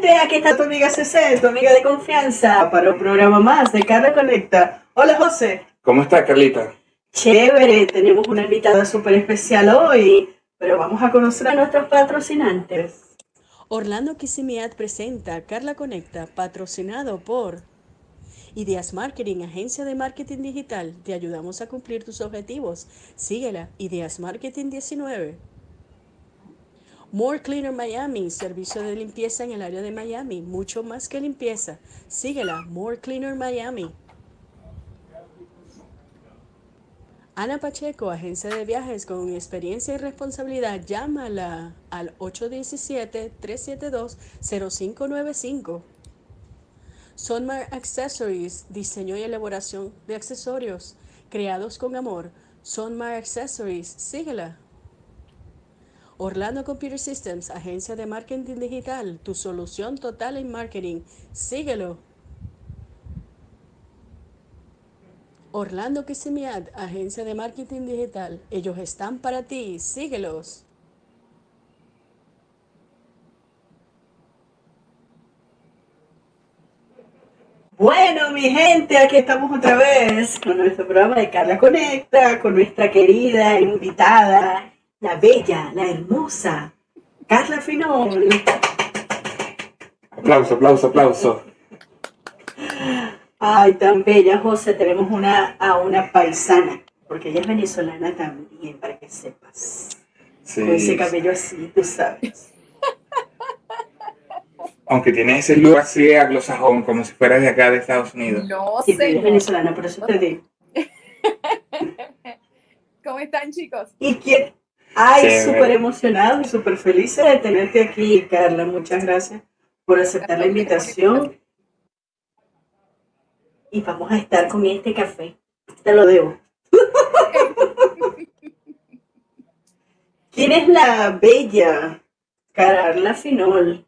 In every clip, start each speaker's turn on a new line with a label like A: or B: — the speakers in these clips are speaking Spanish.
A: gente, aquí está tu amiga CC, tu amiga de confianza, para un programa más de Carla Conecta. Hola José.
B: ¿Cómo está Carlita?
A: Chévere, tenemos una invitada súper especial hoy, pero vamos a conocer a nuestros patrocinantes.
C: Orlando Kisimiat presenta Carla Conecta, patrocinado por Ideas Marketing, agencia de marketing digital. Te ayudamos a cumplir tus objetivos. Síguela, Ideas Marketing 19. More Cleaner Miami, servicio de limpieza en el área de Miami, mucho más que limpieza. Síguela, More Cleaner Miami. Ana Pacheco, agencia de viajes con experiencia y responsabilidad, llámala al 817-372-0595. Sonmar Accessories, diseño y elaboración de accesorios creados con amor. Sonmar Accessories, síguela. Orlando Computer Systems, agencia de marketing digital, tu solución total en marketing. Síguelo. Orlando Kisimiad, agencia de marketing digital. Ellos están para ti. Síguelos.
A: Bueno, mi gente, aquí estamos otra vez con nuestro programa de Carla Conecta, con nuestra querida invitada, la bella, la hermosa, Carla Finol.
B: Aplauso, aplauso, aplauso.
A: Ay, tan bella, José. Tenemos una, a una paisana, porque ella es venezolana también, para que sepas.
B: Sí.
A: Con ese cabello así, tú sabes.
B: Aunque tiene ese look así anglosajón, como si fuera de acá de Estados Unidos.
D: No
A: Sí, ella es venezolana, por eso te digo.
D: ¿Cómo están, chicos?
A: ¿Y quién? Ay, súper emocionado y súper feliz de tenerte aquí, Carla. Muchas gracias por aceptar la invitación. Y vamos a estar con este café. Te lo debo. ¿Quién es la bella Carla Finol?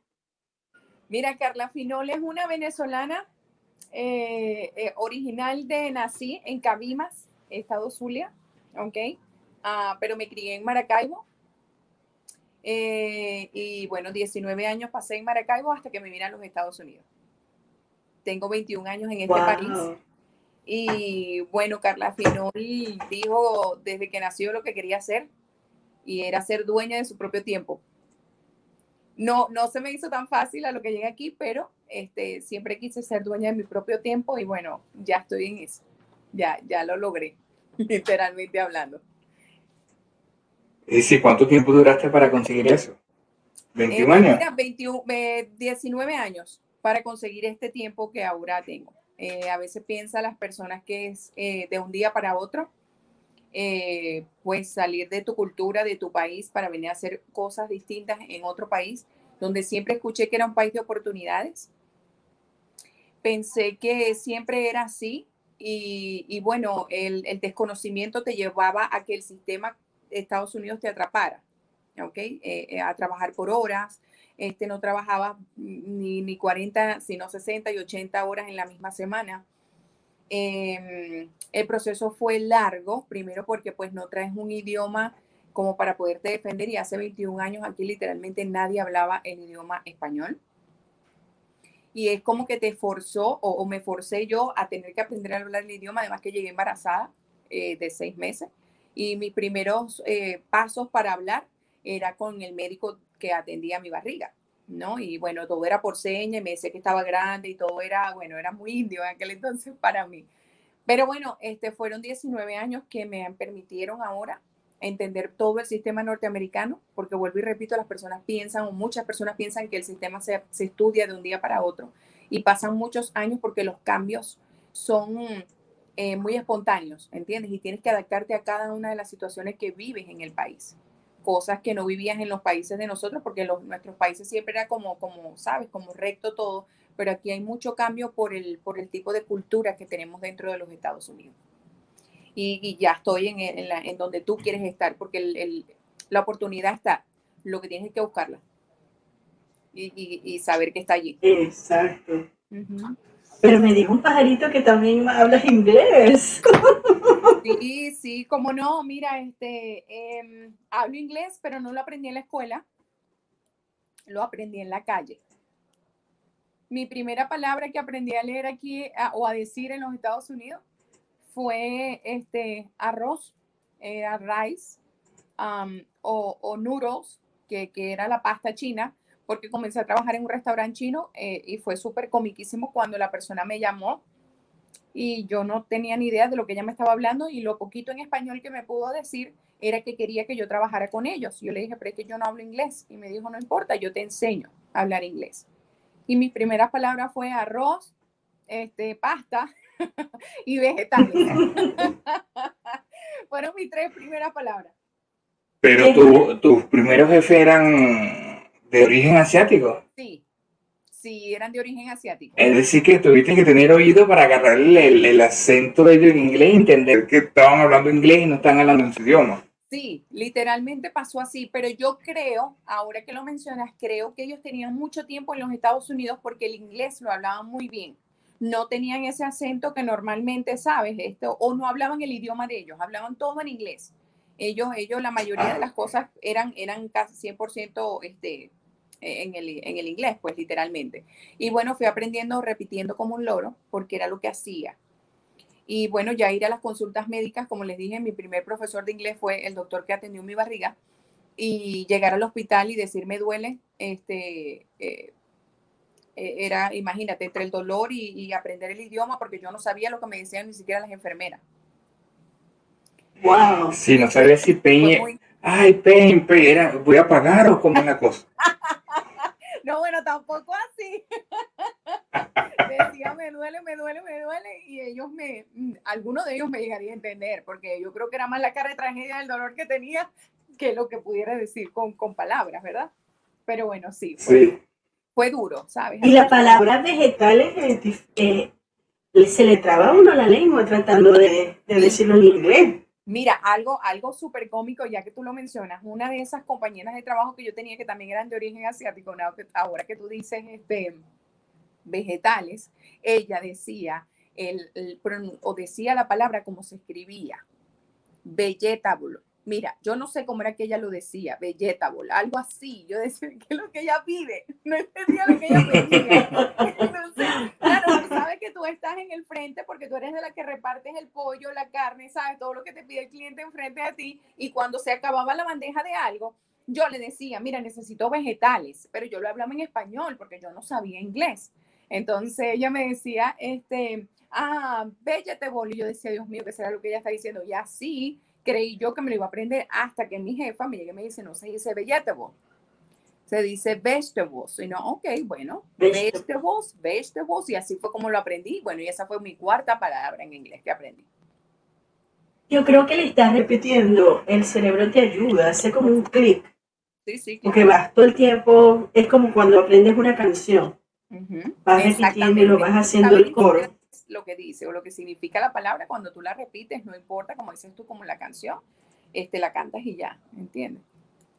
D: Mira, Carla Finol es una venezolana eh, eh, original de nací en Cabimas, Estado Zulia, ¿ok? Ah, pero me crié en Maracaibo. Eh, y bueno, 19 años pasé en Maracaibo hasta que me vine a los Estados Unidos. Tengo 21 años en este
A: Wow.
D: país. Y bueno, Carla Finol dijo desde que nació lo que quería hacer y era ser dueña de su propio tiempo. No, no se me hizo tan fácil a lo que llegué aquí, pero este, siempre quise ser dueña de mi propio tiempo y bueno, ya estoy en eso. Ya, ya lo logré, literalmente hablando.
B: ¿Y sí, cuánto tiempo duraste para conseguir eso? ¿21
D: Eh,
B: años?
D: mira, 21, eh, 19 años para conseguir este tiempo que ahora tengo. Eh, a veces piensa las personas que es de un día para otro, pues salir de tu cultura, de tu país, para venir a hacer cosas distintas en otro país, donde siempre escuché que era un país de oportunidades. Pensé que siempre era así y, y bueno, el, el desconocimiento te llevaba a que el sistema Estados Unidos te atrapara. ¿ok? Eh, eh, a trabajar por horas, este, no trabajaba ni, ni 40, sino 60 y 80 horas en la misma semana. Eh, el proceso fue largo, primero porque pues no traes un idioma como para poderte defender y hace 21 años aquí literalmente nadie hablaba el idioma español. Y es como que te forzó o, me forcé yo a tener que aprender a hablar el idioma, además que llegué embarazada eh, de seis meses. Y mis primeros eh, pasos para hablar era con el médico que atendía mi barriga, ¿no? Y bueno, todo era por seña, me decía que estaba grande y todo era, bueno, era muy indio en aquel entonces para mí. Pero bueno, este fueron 19 años que me permitieron ahora entender todo el sistema norteamericano, porque vuelvo y repito, las personas piensan, o muchas personas piensan que el sistema se, se estudia de un día para otro, y pasan muchos años porque los cambios son eh, muy espontáneos, ¿entiendes? Y tienes que adaptarte a cada una de las situaciones que vives en el país cosas que no vivías en los países de nosotros, porque los, nuestros países siempre era como, como, sabes, como recto todo, pero aquí hay mucho cambio por el, por el tipo de cultura que tenemos dentro de los Estados Unidos. Y, y ya estoy en, en, la, en, donde tú quieres estar, porque el, el, la oportunidad está, lo que tienes es que buscarla y, y, y saber que está allí.
A: Exacto. Uh -huh. Pero me dijo un pajarito que también hablas inglés.
D: Sí, sí, como no, mira, este, eh, hablo inglés, pero no lo aprendí en la escuela, lo aprendí en la calle. mi primera palabra que aprendí a leer aquí o a decir en los Estados Unidos fue este arroz, era rice o, o, noodles, que, que, era la pasta china, porque comencé a trabajar en un restaurante chino eh, y fue súper comiquísimo cuando la persona me llamó y yo no tenía ni idea de lo que ella me estaba hablando y lo poquito en español que me pudo decir era que quería que yo trabajara con ellos. Yo le dije, pero es que yo no hablo inglés. Y me dijo, no importa, yo te enseño a hablar inglés. Y mis primeras palabras fue arroz, este, pasta y vegetales. Fueron mis tres primeras palabras.
B: Pero tus primeros jefes eran de origen asiático.
D: Sí, sí, eran de origen asiático.
B: Es decir, que tuviste que tener oído para agarrarle el, acento de ellos en inglés y entender que estaban hablando inglés y no están hablando en su idioma.
D: Sí, literalmente pasó así, pero yo creo, ahora que lo mencionas, creo que ellos tenían mucho tiempo en los Estados Unidos porque el inglés lo hablaban muy bien. No tenían ese acento que normalmente sabes, esto, o no hablaban el idioma de ellos, hablaban todo en inglés. Ellos, ellos la mayoría de las cosas eran, eran casi 100% este, en el, en el inglés, pues literalmente. Y bueno, fui aprendiendo, repitiendo como un loro, porque era lo que hacía. Y bueno, ya ir a las consultas médicas, como les dije, mi primer profesor de inglés fue el doctor que atendió mi barriga. Y llegar al hospital y decir me duele, este, eh, eh, era, imagínate, entre el dolor y, aprender el idioma, porque yo no sabía lo que me decían ni siquiera las enfermeras.
B: Wow. Sí, no sabía si pain. Ay, pain, pain, era, voy a pagar o como una cosa.
D: no, bueno, tampoco así. Decía, me duele, me duele, me duele, y ellos me, mm, algunos de ellos me llegaría a entender, porque yo creo que era más la cara de tragedia del dolor que tenía que lo que pudiera decir con, con palabras, ¿verdad? Pero bueno, sí, fue, fue duro, ¿sabes?
A: Y la palabra vegetales eh, se le traba a uno la lengua tratando de, de decirlo en inglés.
D: Mira, algo, algo súper cómico, ya que tú lo mencionas, una de esas compañeras de trabajo que yo tenía que también eran de origen asiático, ahora que tú dices este, vegetales, ella decía, el, o decía la palabra como se escribía, vegetable. Mira, yo no sé cómo era que ella lo decía, vegetable, algo así. Yo decía, ¿qué es lo que ella pide? No entendía lo que ella pedía. Entonces, que tú estás en el frente porque tú eres de la que repartes el pollo, la carne, sabes todo lo que te pide el cliente enfrente de ti. Y cuando se acababa la bandeja de algo, yo le decía, mira, necesito vegetales, pero yo lo hablaba en español porque yo no sabía inglés. Entonces ella me decía, este, ah, vegetable. Y yo decía, Dios mío, ¿qué será lo que ella está diciendo? Y así creí yo que me lo iba a aprender hasta que mi jefa me llega y me dice, no se dice vegetable, se dice vegetables. Y no, ok, bueno, vegetables, vegetables. Y así fue como lo aprendí. Bueno, y esa fue mi cuarta palabra en inglés que aprendí.
A: Yo creo que le estás repitiendo, el cerebro te ayuda, hace como un clic. Sí, sí. Porque vas todo el tiempo, es como cuando aprendes una canción. Vas repitiendo y lo vas haciendo el coro.
D: Lo que dice o lo que significa la palabra, cuando tú la repites, no importa, como dices tú, como la canción, este, la cantas y ya, ¿entiendes?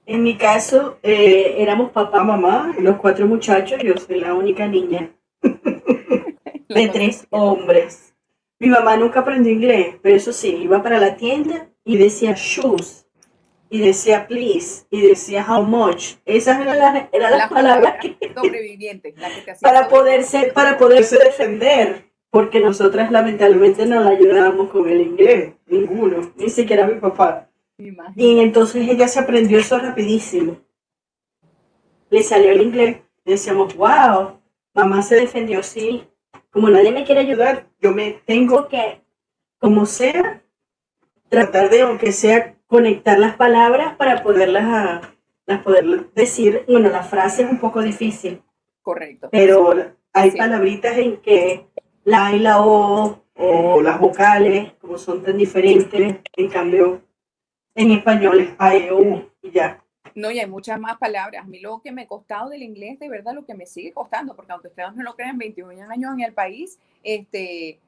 A: En mi caso, eh, éramos papá, mamá, los cuatro muchachos, yo soy la única niña de tres hombres. Mi mamá nunca aprendió inglés, pero eso sí, iba para la tienda y decía shoes y decía please y decía how much. Esas eran las, eran las, palabras que,
D: sobrevivientes,
A: para poderse para poderse defender, porque nosotras lamentablemente no la ayudábamos con el inglés, ninguno, ni siquiera mi papá. Y entonces ella se aprendió eso rapidísimo. Le salió el inglés. decíamos, wow, mamá se defendió, sí. Como nadie me quiere ayudar, yo me tengo que, como sea, tratar de, aunque sea conectar las palabras para poderlas, a, las poder decir. Bueno, la frase es un poco difícil.
D: Correcto.
A: Pero hay palabritas en que la y la o o las vocales, como son tan diferentes, en cambio, en español es a, e, u y ya.
D: No, y hay muchas más palabras. A mí lo que me ha costado del inglés, de verdad, lo que me sigue costando, porque aunque ustedes no lo crean, 21 años en el país, este,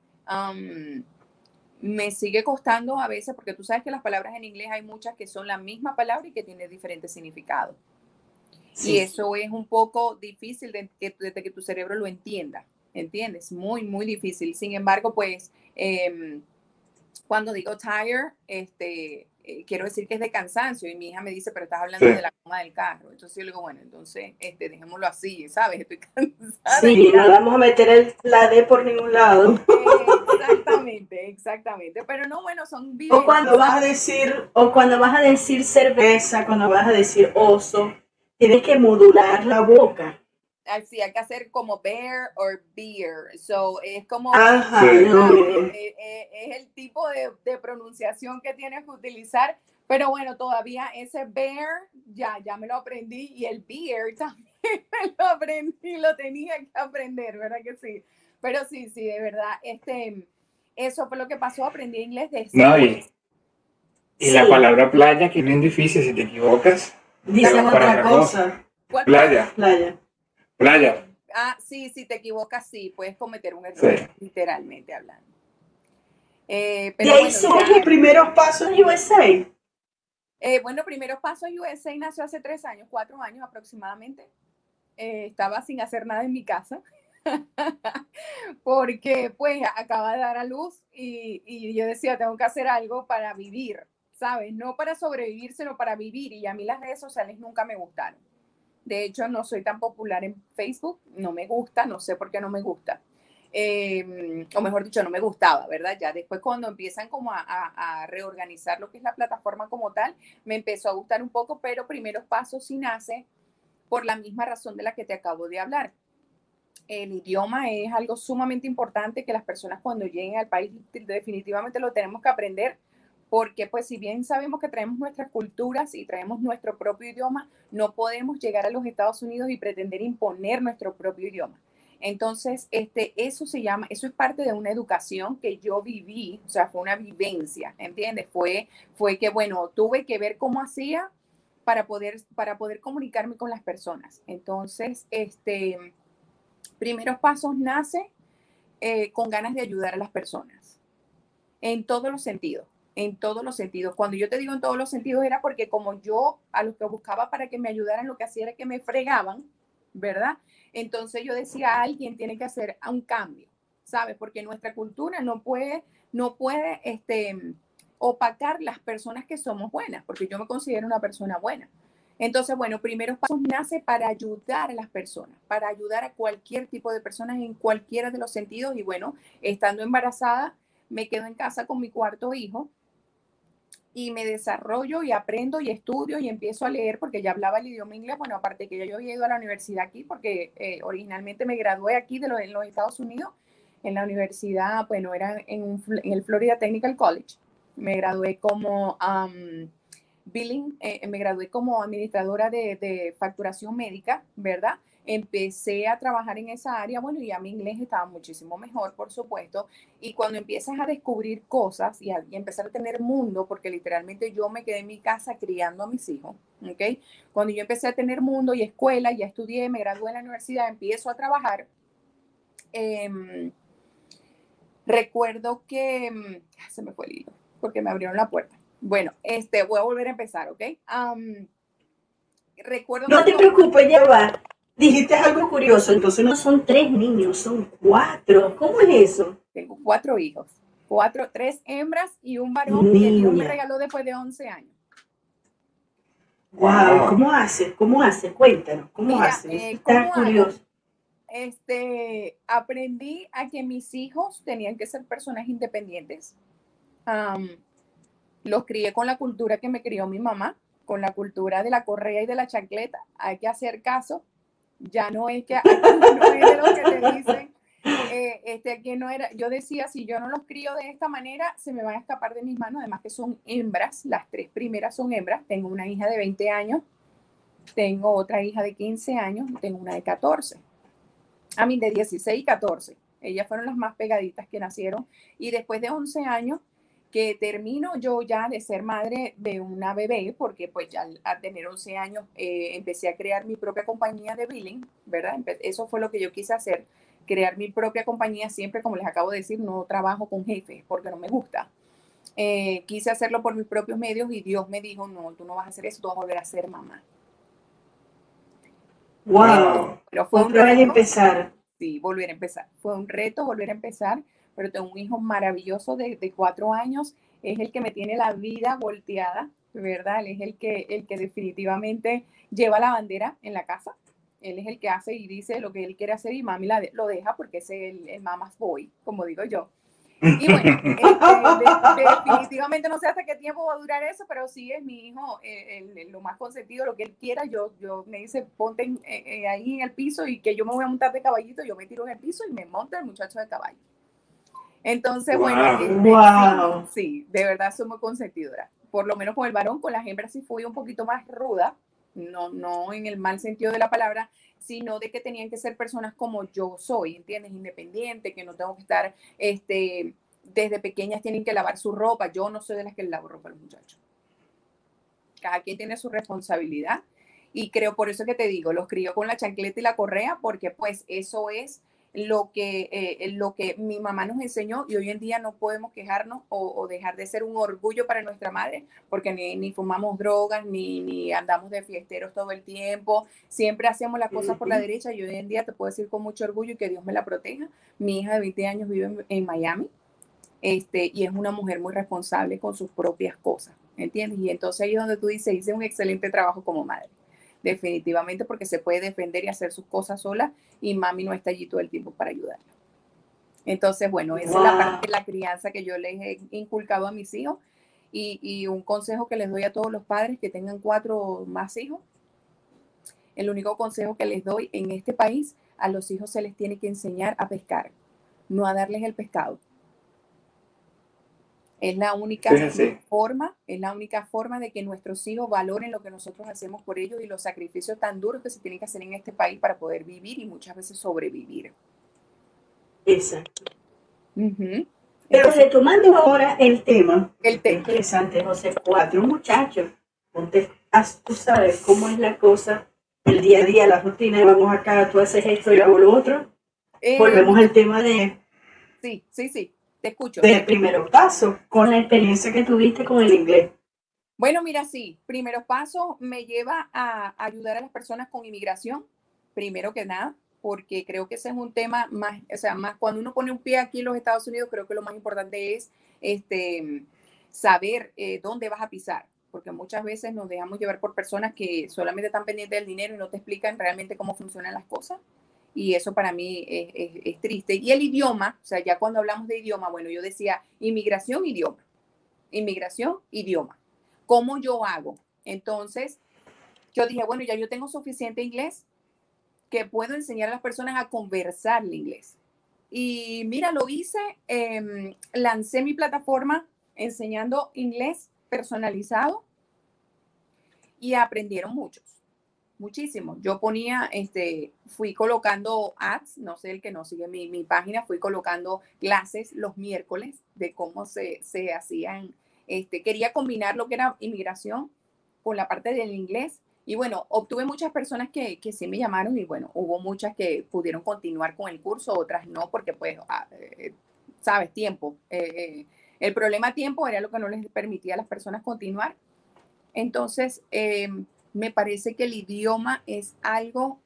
D: me sigue costando a veces, porque tú sabes que las palabras en inglés hay muchas que son la misma palabra y que tienen diferentes significados. Y eso es un poco difícil de que, que tu cerebro lo entienda, ¿entiendes? Muy, muy difícil. Sin embargo, pues, em, cuando digo tire, este, eh, quiero decir que es de cansancio. Y mi hija me dice, pero estás hablando de la cama del carro. Entonces yo le digo, bueno, entonces este, dejémoslo así, ¿sabes? Estoy cansada.
A: Sí, no vamos a meter el, la D por ningún lado.
D: exactamente, exactamente. Pero no, bueno, son
A: O cuando vas a decir, o cuando vas a decir cerveza, cuando vas a decir oso, tienes que modular la boca.
D: Sí, hay que hacer como bear or beer. So, es como.
A: Ajá,
D: es, el tipo de, de, pronunciación que tienes que utilizar. Pero bueno, todavía ese bear ya, ya me lo aprendí y el beer también me lo aprendí, lo tenía que aprender, ¿verdad que sí? Pero sí, sí, de verdad, este, eso fue lo que pasó, aprendí inglés de
B: No, y, y la palabra playa, que es bien difícil, si te equivocas.
A: Dicen otra cosa.
B: Playa.
A: Playa.
B: Playa.
D: Ah, sí, si te equivocas, sí, puedes cometer un error, literalmente hablando.
A: Eh, pero y ahí son los primeros pasos en USA.
D: Eh, bueno, primeros pasos en USA nació hace tres años, cuatro años aproximadamente. Eh, estaba sin hacer nada en mi casa. porque pues acaba de dar a luz y, y, yo decía, tengo que hacer algo para vivir, ¿sabes? No para sobrevivir, sino para vivir. Y a mí las redes sociales nunca me gustaron. De hecho, no soy tan popular en Facebook, no me gusta, no sé por qué no me gusta. Em, o mejor dicho, no me gustaba, ¿verdad? Ya después cuando empiezan como a, a, reorganizar lo que es la plataforma como tal, me empezó a gustar un poco, pero primeros pasos sí nace por la misma razón de la que te acabo de hablar. El idioma es algo sumamente importante que las personas cuando lleguen al país definitivamente lo tenemos que aprender porque pues si bien sabemos que traemos nuestras culturas y traemos nuestro propio idioma, no podemos llegar a los Estados Unidos y pretender imponer nuestro propio idioma. Entonces, este, eso se llama, eso es parte de una educación que yo viví, o sea, fue una vivencia, ¿entiendes? Fue, fue que, bueno, tuve que ver cómo hacía para poder, para poder comunicarme con las personas. Entonces, este, primeros pasos nace eh, con ganas de ayudar a las personas, en todos los sentidos en todos los sentidos. Cuando yo te digo en todos los sentidos era porque como yo a los que buscaba para que me ayudaran, lo que hacía era que me fregaban, ¿verdad? Entonces yo decía, alguien tiene que hacer un cambio, ¿sabes? Porque nuestra cultura no puede, no puede, este, opacar las personas que somos buenas, porque yo me considero una persona buena. Entonces, bueno, primeros pasos nace para ayudar a las personas, para ayudar a cualquier tipo de personas en cualquiera de los sentidos. Y bueno, estando embarazada, me quedo en casa con mi cuarto hijo, y me desarrollo y aprendo y estudio y empiezo a leer porque ya hablaba el idioma inglés. Bueno, aparte que yo había ido a la universidad aquí porque eh, originalmente me gradué aquí de los, en los Estados Unidos, en la universidad, bueno, era en, el Florida Technical College. Me gradué como billing, eh, me gradué como administradora de, de facturación médica, ¿verdad? Empecé a trabajar en esa área, bueno, ya mi inglés estaba muchísimo mejor, por supuesto, y cuando empiezas a descubrir cosas y, a, empezar a tener mundo, porque literalmente yo me quedé en mi casa criando a mis hijos, ¿ok? Cuando yo empecé a tener mundo y escuela, ya estudié, me gradué en la universidad, empiezo a trabajar, em, recuerdo que, em, se me fue el hilo, porque me abrieron la puerta. Bueno, este, voy a volver a empezar, ¿ok? recuerdo
A: no te preocupes, ya va. Dijiste algo curioso, entonces no son tres niños, son cuatro. ¿Cómo es eso?
D: Tengo cuatro hijos, cuatro, tres hembras y un varón y Dios me regaló después de 11 años.
A: Wow, ¿cómo hace? ¿Cómo hace? Cuéntanos, ¿cómo hace? Eh, Está curioso.
D: Este, aprendí a que mis hijos tenían que ser personas independientes. los crié con la cultura que me crió mi mamá, con la cultura de la correa y de la chancleta. Hay que hacer caso ya no es que no es lo que te dicen. Eh, este, aquí no era, yo decía, si yo no los crío de esta manera, se me van a escapar de mis manos, además que son hembras, las tres primeras son hembras, tengo una hija de 20 años, tengo otra hija de 15 años, tengo una de 14, a mí de 16 y 14, ellas fueron las más pegaditas que nacieron, y después de 11 años, que termino yo ya de ser madre de una bebé, porque pues ya al tener 11 años eh, empecé a crear mi propia compañía de billing, ¿verdad? Eso fue lo que yo quise hacer, crear mi propia compañía, siempre como les acabo de decir, no trabajo con jefes porque no me gusta. Eh, quise hacerlo por mis propios medios y Dios me dijo, no, tú no vas a hacer eso, tú vas a volver a ser mamá.
A: Wow, pero fue un reto. empezar.
D: Sí, volver a empezar. Fue un reto volver a empezar pero tengo un hijo maravilloso de, cuatro años es el que me tiene la vida volteada, ¿verdad? Él es el que, el que definitivamente lleva la bandera en la casa. Él es el que hace y dice lo que él quiere hacer y mami lo deja porque es el, el mama's boy, como digo yo. Y bueno, este, definitivamente no sé hasta qué tiempo va a durar eso, pero sí es mi hijo eh, lo más consentido, lo que él quiera. Yo, yo me dice, ponte eh, eh, ahí en el piso y que yo me voy a montar de caballito, yo me tiro en el piso y me monta el muchacho de caballo. Entonces, bueno, este, sí, de verdad soy muy consentidora. Por lo menos con el varón, con las hembras sí fui un poquito más ruda, no, no en el mal sentido de la palabra, sino de que tenían que ser personas como yo soy, ¿entiendes? Independiente, que no tengo que estar, este, desde pequeñas tienen que lavar su ropa. Yo no soy de las que lavo ropa a los muchachos. Cada quien tiene su responsabilidad y creo por eso que te digo, los crío con la chancleta y la correa porque pues eso es lo que, eh, lo que mi mamá nos enseñó y hoy en día no podemos quejarnos o, dejar de ser un orgullo para nuestra madre porque ni, fumamos drogas ni, ni, andamos de fiesteros todo el tiempo, siempre hacemos las cosas por la derecha y hoy en día te puedo decir con mucho orgullo y que Dios me la proteja. Mi hija de 20 años vive en, Miami este, y es una mujer muy responsable con sus propias cosas, ¿entiendes? Y entonces ahí es donde tú dices, hice un excelente trabajo como madre definitivamente porque se puede defender y hacer sus cosas sola y mami no está allí todo el tiempo para ayudarla. Entonces, bueno, esa es la parte de la crianza que yo les he inculcado a mis hijos y, y, un consejo que les doy a todos los padres que tengan cuatro o más hijos. El único consejo que les doy en este país, a los hijos se les tiene que enseñar a pescar, no a darles el pescado. Es la única forma, es la única forma de que nuestros hijos valoren lo que nosotros hacemos por ellos y los sacrificios tan duros que se tienen que hacer en este país para poder vivir y muchas veces sobrevivir.
A: Exacto. Pero retomando ahora el tema,
D: el tema
A: interesante, José, cuatro muchachos, tú sabes cómo es la cosa, el día a día, la rutina, vamos acá, tú haces esto y hago lo otro. Eh, Volvemos al tema de...
D: Sí, sí, sí. Te escucho.
A: De primeros pasos, con la experiencia que tuviste con el inglés.
D: Bueno, mira, sí, primeros pasos me lleva a ayudar a las personas con inmigración, primero que nada, porque creo que ese es un tema más, o sea, más cuando uno pone un pie aquí en los Estados Unidos, creo que lo más importante es este, saber eh, dónde vas a pisar, porque muchas veces nos dejamos llevar por personas que solamente están pendientes del dinero y no te explican realmente cómo funcionan las cosas y eso para mí es, triste. Y el idioma, o sea, ya cuando hablamos de idioma, bueno, yo decía inmigración, idioma, inmigración, idioma. ¿Cómo yo hago? Entonces, yo dije, bueno, ya yo tengo suficiente inglés que puedo enseñar a las personas a conversar el inglés. Y mira, lo hice, em, lancé mi plataforma enseñando inglés personalizado y aprendieron muchos muchísimo. Yo ponía, este, fui colocando ads, no sé el que no sigue mi, mi página, fui colocando clases los miércoles de cómo se, se hacían. Este, quería combinar lo que era inmigración con la parte del inglés. Y bueno, obtuve muchas personas que, que sí me llamaron y bueno, hubo muchas que pudieron continuar con el curso, otras no, porque pues, ah, eh, sabes, tiempo. Eh, eh, el problema tiempo era lo que no les permitía a las personas continuar. Entonces, em, me parece que el idioma es algo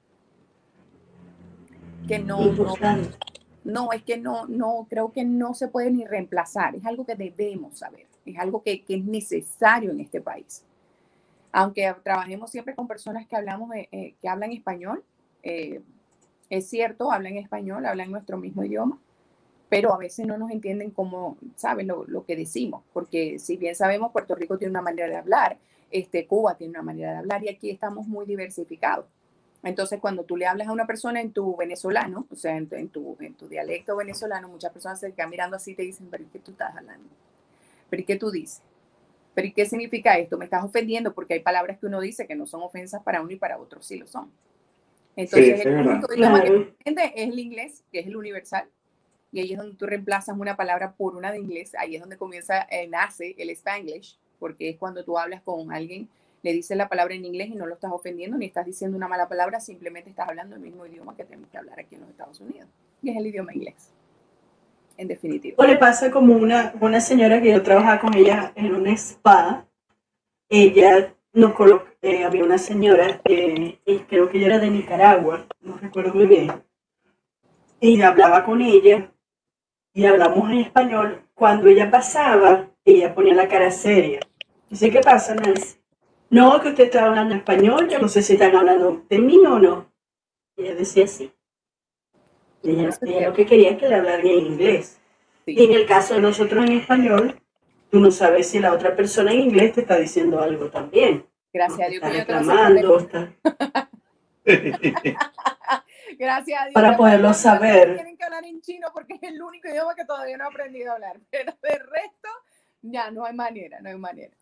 D: que no, no, es que no, no, creo que no se puede ni reemplazar, es algo que debemos saber, es algo que, es necesario en este país. Aunque trabajemos siempre con personas que, hablamos, eh, que hablan español, eh, es cierto, hablan español, hablan nuestro mismo idioma, pero a veces no nos entienden cómo, saben lo, lo, que decimos, porque si bien sabemos, Puerto Rico tiene una manera de hablar, este, Cuba tiene una manera de hablar y aquí estamos muy diversificados. Entonces, cuando tú le hablas a una persona en tu venezolano, o sea, en, tu, en tu dialecto venezolano, muchas personas se quedan mirando así y te dicen, pero ¿qué tú estás hablando? ¿Pero qué tú dices? ¿Pero qué significa esto? Me estás ofendiendo porque hay palabras que uno dice que no son ofensas para uno y para otro sí lo son. Entonces, el único idioma que entiende es el inglés, que es el universal, y ahí es donde tú reemplazas una palabra por una de inglés, ahí es donde comienza, eh, nace el spanglish, porque es cuando tú hablas con alguien, le dices la palabra en inglés y no lo estás ofendiendo ni estás diciendo una mala palabra, simplemente estás hablando el mismo idioma que tenemos que hablar aquí en los Estados Unidos, y es el idioma inglés, en definitiva.
A: O le pasa como una, una señora que yo trabajaba con ella en un spa, ella nos colocó, eh, había una señora, que creo que ella era de Nicaragua, no recuerdo muy bien, y hablaba con ella y hablamos en español. Cuando ella pasaba, Y ella ponía la cara seria. Dice, ¿qué pasa, Nancy? No, que usted está hablando español, yo no sé si están hablando de mí o no. Y ella decía sí. Y ella, ella lo que quería es que le hablaran en inglés.
D: Sí.
A: Y en el caso de nosotros en español, tú no sabes si la otra persona en inglés te está diciendo algo también.
D: Gracias a Dios
A: Está reclamando, está-
D: Gracias a Dios.
A: Para poderlo saber.
D: Tienen que hablar en chino porque es el único idioma que todavía no he aprendido a hablar. Pero de resto, ya no hay manera, no hay manera.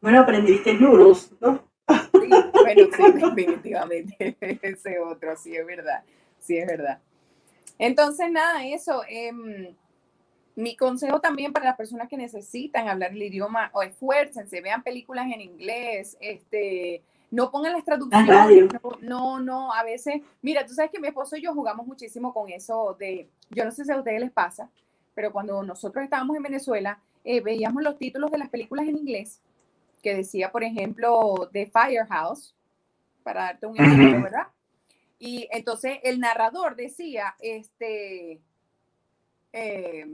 A: Bueno, aprendiste noodles, ¿no?
D: Sí, bueno, sí, definitivamente. Ese otro, sí, es verdad. Sí, es verdad. Entonces, nada, eso. em, mi consejo también para las personas que necesitan hablar el idioma, o esfuércense, vean películas en inglés, este, no pongan las traducciones, no, no, a veces, mira, tú sabes que mi esposo y yo jugamos muchísimo con eso de, yo no sé si a ustedes les pasa, pero cuando nosotros estábamos en Venezuela, eh, veíamos los títulos de las películas en inglés, que decía, por ejemplo, The Firehouse, para darte un ejemplo. ¿verdad? Y entonces el narrador decía, este, eh,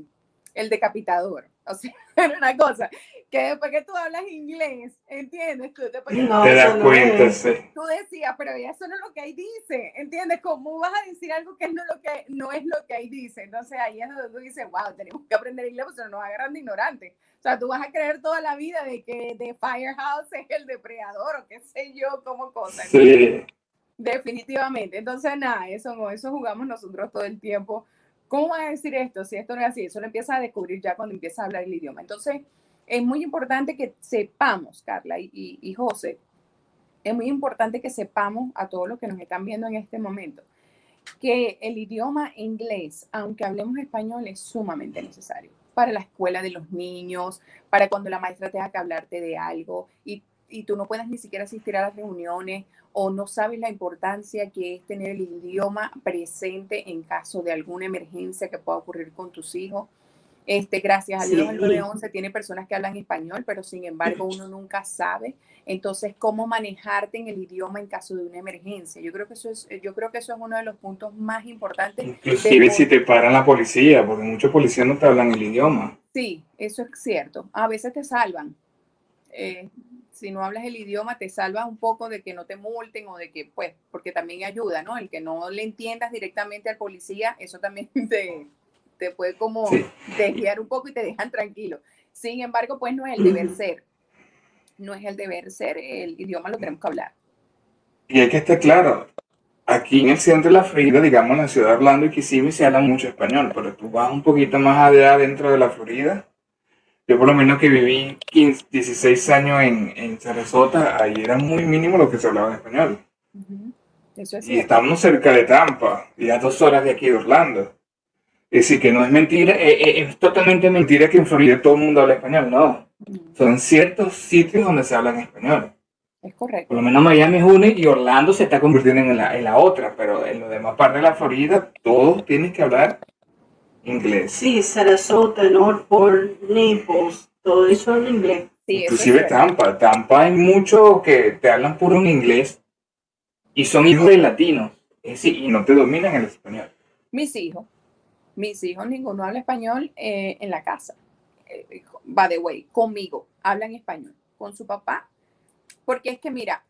D: el decapitador. O sea, era una cosa que después que tú hablas inglés, ¿entiendes? Tú, después que tú
A: No,
B: Te das cuenta, sí.
D: tú decías, pero eso no es lo que ahí dice, ¿entiendes? ¿Cómo vas a decir algo que no, lo que, no es lo que ahí dice? Entonces ahí es donde tú dices, wow, tenemos que aprender inglés, porque nos agarran de ignorantes. O sea, tú vas a creer toda la vida de que The Firehouse es el depredador o qué sé yo, como cosa.
B: Sí.
D: Definitivamente. Entonces, nada, eso no, eso jugamos nosotros todo el tiempo. ¿Cómo vas a decir esto si esto no es así? Eso lo empiezas a descubrir ya cuando empiezas a hablar el idioma. Entonces, es muy importante que sepamos, Carla y, y, y José, es muy importante que sepamos a todos los que nos están viendo en este momento que el idioma inglés, aunque hablemos español, es sumamente necesario para la escuela de los niños, para cuando la maestra tenga que hablarte de algo y, y tú no puedas ni siquiera asistir a las reuniones o no sabes la importancia que es tener el idioma presente en caso de alguna emergencia que pueda ocurrir con tus hijos. Este, gracias a Dios,
A: Sí.
D: el 911 tiene personas que hablan español, pero sin embargo uno nunca sabe. Entonces, cómo manejarte en el idioma en caso de una emergencia. Yo creo que eso es, yo creo que eso es uno de los puntos más importantes.
B: Inclusive si te paran la policía, porque muchos policías no te hablan el idioma.
D: Sí, eso es cierto. A veces te salvan. Eh, si no hablas el idioma, te salva un poco de que no te multen o de que, pues, porque también ayuda, ¿no? El que no le entiendas directamente al policía, eso también te, te puede como
B: Sí.
D: desviar un poco y te dejan tranquilo. Sin embargo, pues no es el deber ser. No es el deber ser, el idioma lo tenemos que hablar.
B: Y hay que estar claro, aquí en el centro de la Florida, digamos en la ciudad de Orlando y Kissimmee se habla mucho español, pero tú vas un poquito más allá dentro de la Florida. Yo por lo menos que viví 15, 16 años en, en Sarasota, ahí era muy mínimo lo que se hablaba en español.
D: Ujú. Eso es
B: Y estamos cerca de Tampa, y a dos horas de aquí de Orlando. Es decir, que no es mentira, eh, eh, es totalmente mentira que en Florida todo el mundo habla español, no. Son ciertos sitios donde se habla en español.
D: Es correcto.
B: Por lo menos Miami es una y Orlando se está convirtiendo en la, en la otra, pero en los demás partes de la Florida todos tienen que hablar inglés.
A: Sí, Sarasota, Northport, Naples, todo eso habla inglés.
D: Sí, es
B: Inclusive
D: cierto.
B: Tampa. Tampa hay muchos que te hablan puro en inglés y son hijos de latinos. Es decir, y no te dominan el español.
D: Mis hijos, mis hijos, ninguno habla español eh, en la casa. Eh, by the way, conmigo, hablan español. Con su papá, porque es que mira,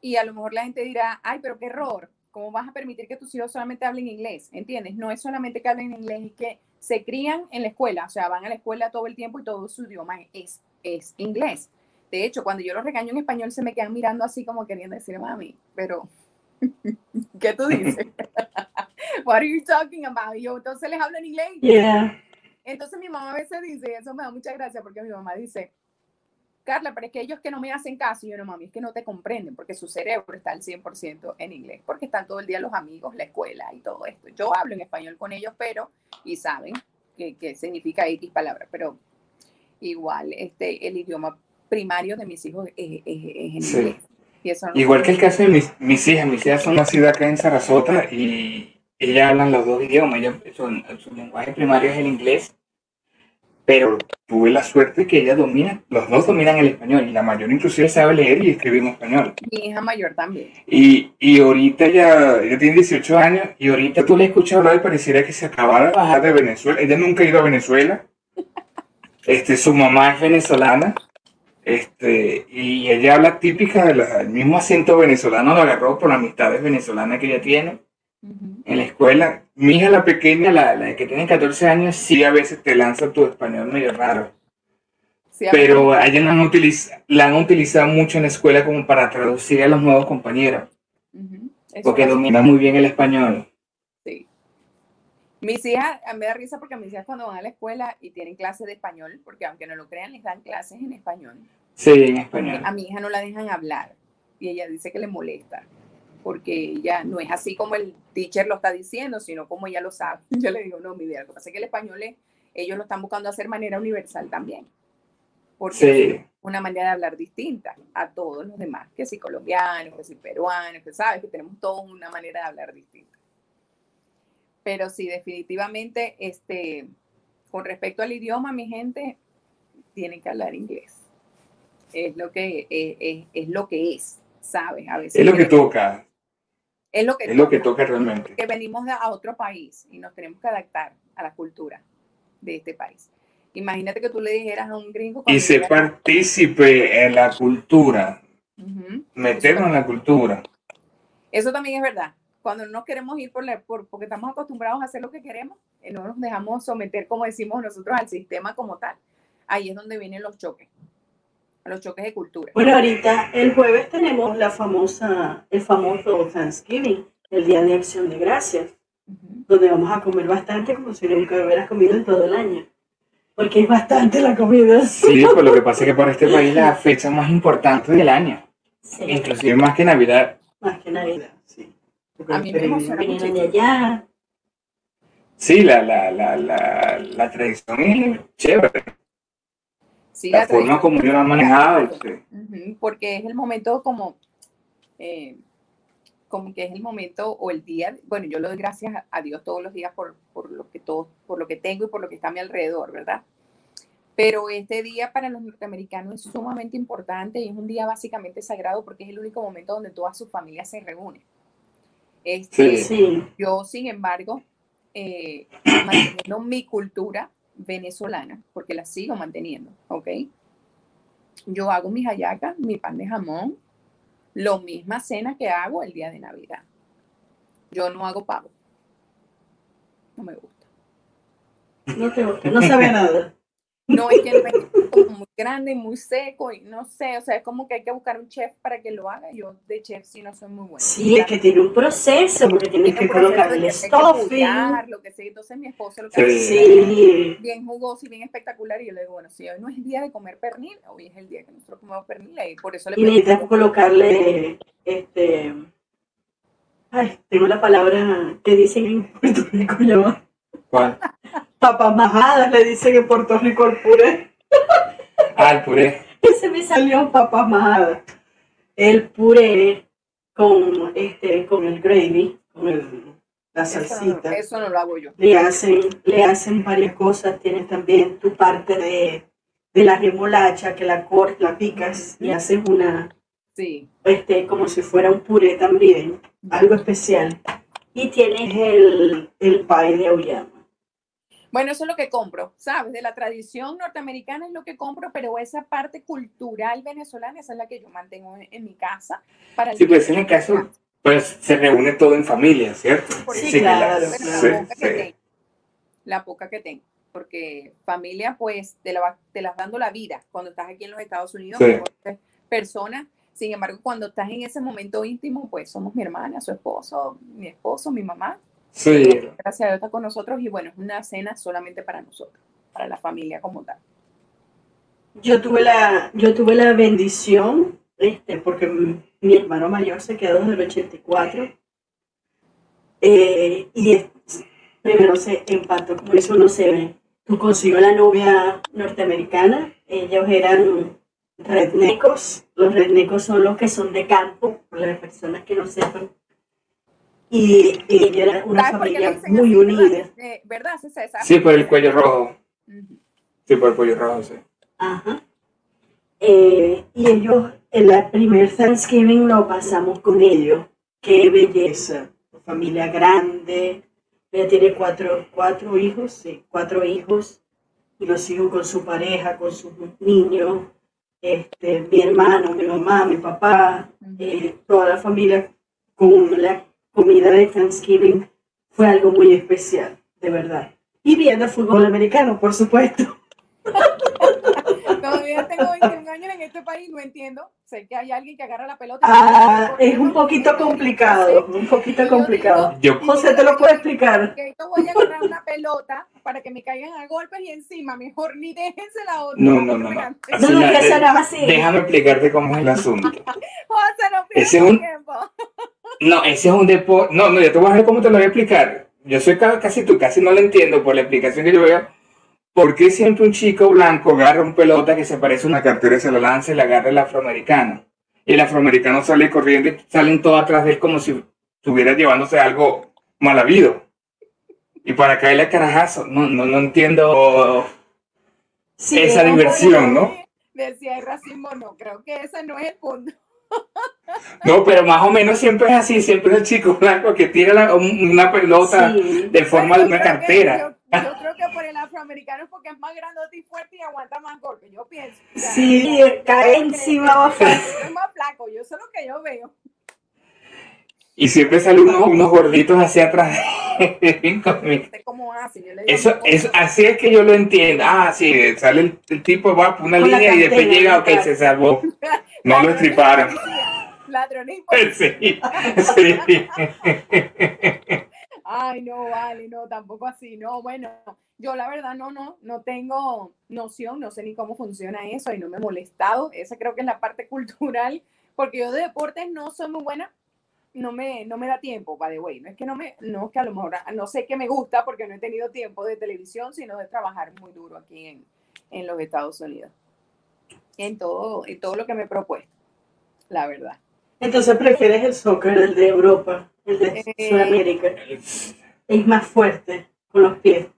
D: y a lo mejor la gente dirá, ay, pero qué error, ¿cómo vas a permitir que tus hijos solamente hablen inglés? ¿Entiendes? No es solamente que hablen inglés, es que se crían en la escuela, o sea, van a la escuela todo el tiempo y todo su idioma es, es inglés. De hecho, cuando yo los regaño en español, se me quedan mirando así como queriendo decir, mami, pero, ¿qué tú dices? What are you talking about? Y yo entonces les hablo en inglés.
A: Yeah.
D: Entonces mi mamá a veces dice, eso me da mucha gracia porque mi mamá dice, Carla, pero es que ellos que no me hacen caso, y yo no, mami, es que no te comprenden porque su cerebro está al 100% en inglés, porque están todo el día los amigos, la escuela y todo esto. Yo hablo en español con ellos, pero, y saben que, que significa X palabra, pero igual, este, el idioma primario de mis hijos es, es- es en
B: Sí.
D: inglés. Y eso no-
B: Igual que el caso de mis, mis hijas. Mis hijas son nacidas acá en Sarasota y ellas hablan los dos idiomas. Ellas, son, su lenguaje primario es el inglés, pero tuve la suerte que ellas dominan, los dos dominan el español y la mayor inclusive sabe leer y escribir en español.
D: Mi hija mayor también.
B: Y, y ahorita ella, ella tiene 18 años y ahorita tú le escuchas hablar y pareciera que se acabara de bajar de Venezuela. Ella nunca ha ido a Venezuela, Este, su mamá es venezolana. Este, y ella habla típica del mismo acento venezolano, lo agarró por amistades venezolanas que ella tiene En la escuela. Mi hija, la pequeña, la, la que tiene 14 años, sí a veces te lanza tu español medio raro.
D: Sí,
B: Pero a ella la han, la han utilizado mucho en la escuela como para traducir a los nuevos compañeros, porque domina muy bien el español.
D: Sí. Mis hijas, a mí me da risa porque mis hijas cuando van a la escuela y tienen clases de español, porque aunque no lo crean, les dan clases en español.
B: Sí, en español.
D: A mi hija no la dejan hablar y ella dice que le molesta porque ella no es así como el teacher lo está diciendo, sino como ella lo sabe. Yo le digo, no, mi vida, lo que pasa es que el español es, ellos lo están buscando hacer manera universal también. Porque
B: Sí.
D: es una manera de hablar distinta a todos los demás, que si colombianos, que si peruanos, que sabes que tenemos todos una manera de hablar distinta. Pero sí, definitivamente, este, con respecto al idioma, mi gente, tienen que hablar inglés. Es lo que es, es- es lo que es, ¿sabes? A veces
B: Es lo que toca,
D: es lo que
B: es lo que
D: toca,
B: toca realmente.
D: que venimos a otro país y nos tenemos que adaptar a la cultura de este país. Imagínate que tú le dijeras a un gringo
B: Y
D: llega-
B: partícipe en la cultura,
D: Ujú.
B: meternos en la cultura.
D: Eso también es verdad. Cuando no nos queremos ir por, la- por- porque estamos acostumbrados a hacer lo que queremos, eh, no nos dejamos someter, como decimos nosotros, al sistema como tal. Ahí es donde vienen los choques, los choques de cultura.
A: Bueno, ahorita el jueves tenemos la famosa, el famoso Thanksgiving, el Día de Acción de Gracias, donde vamos a comer bastante como si nunca hubieras comido en todo el año. Porque es bastante la comida.
B: Sí, pues lo que pasa es que para este país es la fecha más importante del año,
A: Sí,
B: inclusive más que Navidad.
A: más que Navidad, sí. Porque
D: A mí me emociona muchísimo.
A: allá.
B: Sí, la, la, la, la, la tradición es chévere.
D: Sí,
B: La
D: la
B: forma como yo manejado. sí.
D: Ujú, Porque es el momento como, eh, como que es el momento o el día, bueno, yo le doy gracias a- a Dios todos los días por, por lo que todo, por lo que tengo y por lo que está a mi alrededor, ¿verdad? Pero este día para los norteamericanos es sumamente importante y es un día básicamente sagrado porque es el único momento donde toda su familia se reúne. Este,
B: Sí.
A: Sí,
D: yo, sin embargo, eh, manteniendo mi cultura venezolana, porque la sigo manteniendo, ¿ok? Yo hago mis hallacas, mi pan de jamón, lo misma cena que hago el día de Navidad. Yo no hago pavo. No me gusta.
A: no te gusta, no sabe nada.
D: No, es que me queda como muy grande y muy seco y no sé, o sea, es como que hay que buscar un chef para que lo haga. Yo de chef sí no soy muy buena.
A: Sí, es que tiene un proceso, porque tienes
D: Tiene
A: que colocar el stuffing.
D: lo que sea. Entonces mi esposo lo que
B: Sí.
D: hace es
A: Sí,
D: bien jugoso y bien espectacular. Y yo le digo, bueno, si hoy no es día de comer pernil, hoy es el día que nosotros comemos pernil. Y por eso le
A: y necesitas colocarle, este, ay, tengo la palabra que dicen en Puerto Rico,
B: ¿Cuál?
A: Papas majadas, le dicen en Puerto Rico el puré.
B: Ah, el puré.
A: Se me salió papas majadas. El puré con, este, con el gravy, con el- la
D: eso, no-
A: salsita.
D: eso no lo hago yo.
A: le hacen, le hacen varias cosas. Tienes también tu parte de, de la remolacha que la cortas, la picas y haces una,
D: Sí.
A: este, como si fuera un puré también, algo especial. Y tienes el, el pie de auyama.
D: Bueno, eso es lo que compro, ¿sabes? De la tradición norteamericana es lo que compro, pero esa parte cultural venezolana, esa es la que yo mantengo en, en mi casa. Para
B: Sí, pues en el caso, pues se reúne todo en familia, ¿cierto?
A: Sí, claro,
B: sí,
D: la poca que
B: sí.
D: tengo, la poca que tengo, porque familia, pues, te la, va- te las dando la vida cuando estás aquí en los Estados Unidos, personas, sin embargo, cuando estás en ese momento íntimo, pues, somos mi hermana, su esposo, mi esposo, mi mamá,
B: Sí,
D: gracias a Dios está con nosotros, y bueno, es una cena solamente para nosotros, para la familia como tal.
A: Yo tuve la, yo tuve la bendición, este, porque mi hermano mayor se quedó desde el 84. eh, y es- primero se empató, como eso no se ve. Tú consiguió la novia norteamericana, ellos eran rednecos. Los rednecos son los que son de campo, para las personas que no sepan. Y, y era una
D: ¿Sabes por qué le
A: familia muy unida.
D: ¿verdad? Eh, ¿Verdad, César?
B: sí, por el cuello rojo. Sí, por el cuello rojo, sí.
A: Ajá. Eh, y ellos, en la primer Thanksgiving lo pasamos con ellos. Qué belleza. Familia grande. Ella tiene cuatro, cuatro hijos, sí, cuatro hijos. y lo sigo con su pareja, con sus niños, este, mi hermano, mi mamá, mi papá, eh, toda la familia con la comida de Thanksgiving fue algo muy especial, de verdad. Y viendo fútbol americano, por supuesto.
D: Todavía tengo 21 años en este país, no entiendo. Sé que hay alguien que agarra la pelota.
A: Ah, es un poquito complicado, un poquito complicado.
B: Yo,
A: José te lo puede explicar.
D: Que yo voy a agarrar una pelota para que me caigan a golpes y encima, mejor ni déjense la otra.
B: No, no, no, no.
A: No,
B: Así
A: no,
B: la-
A: que eso nada más sí.
B: déjame explicarte cómo es el asunto.
D: José, no
B: es
D: pierdas
B: un-
D: tiempo.
B: No, ese es un deporte. No, no, yo te voy a ver cómo te lo voy a explicar. Yo soy ca- casi tú, casi no lo entiendo por la explicación que yo veo. ¿Por qué siempre un chico blanco agarra un pelota que se parece a una cartera y se lo lanza y le agarra el afroamericano? Y el afroamericano sale corriendo y salen todos atrás de él como si estuviera llevándose algo mal habido. Y para caerle a carajazo. No, no, no entiendo
A: Sí,
B: esa diversión, ¿no?
D: Decía el racismo, no, creo que ese no es el punto.
B: No, pero más o menos siempre es así. Siempre es el chico blanco que tira la- una pelota
A: Sí.
B: de forma de una
D: que-
B: cartera.
D: Yo, yo creo que por el afroamericano es porque es más grandote y fuerte y aguanta más golpes, yo pienso. O sea,
A: Sí, cae encima más fácil.
D: Es más flaco, yo sé lo que yo veo.
B: Y siempre salen unos, unos gorditos hacia atrás. Con mi-
D: No sé cómo hace. Yo le digo,
B: Eso, es, así es que yo lo entiendo. Ah, sí, sale el, el tipo, va por una
A: Con
B: línea y después llega, ok, se salvó. No lo estriparon.
D: policía.
B: Sí, sí.
D: Ay, no, vale, no, tampoco así. No, bueno, yo la verdad no, no, no tengo noción, no sé ni cómo funciona eso y no me he molestado. Esa creo que es la parte cultural, porque yo de deportes no soy muy buena. No me, no me da tiempo, by the way. No es que no me, no es que a lo mejor no sé qué me gusta porque no he tenido tiempo de televisión, sino de trabajar muy duro aquí en, en los Estados Unidos. En todo, en todo lo que me he propuesto, la verdad.
A: Entonces prefieres el soccer, el de Europa, el de
D: Eh,
A: Sudamérica. Es más fuerte con los pies.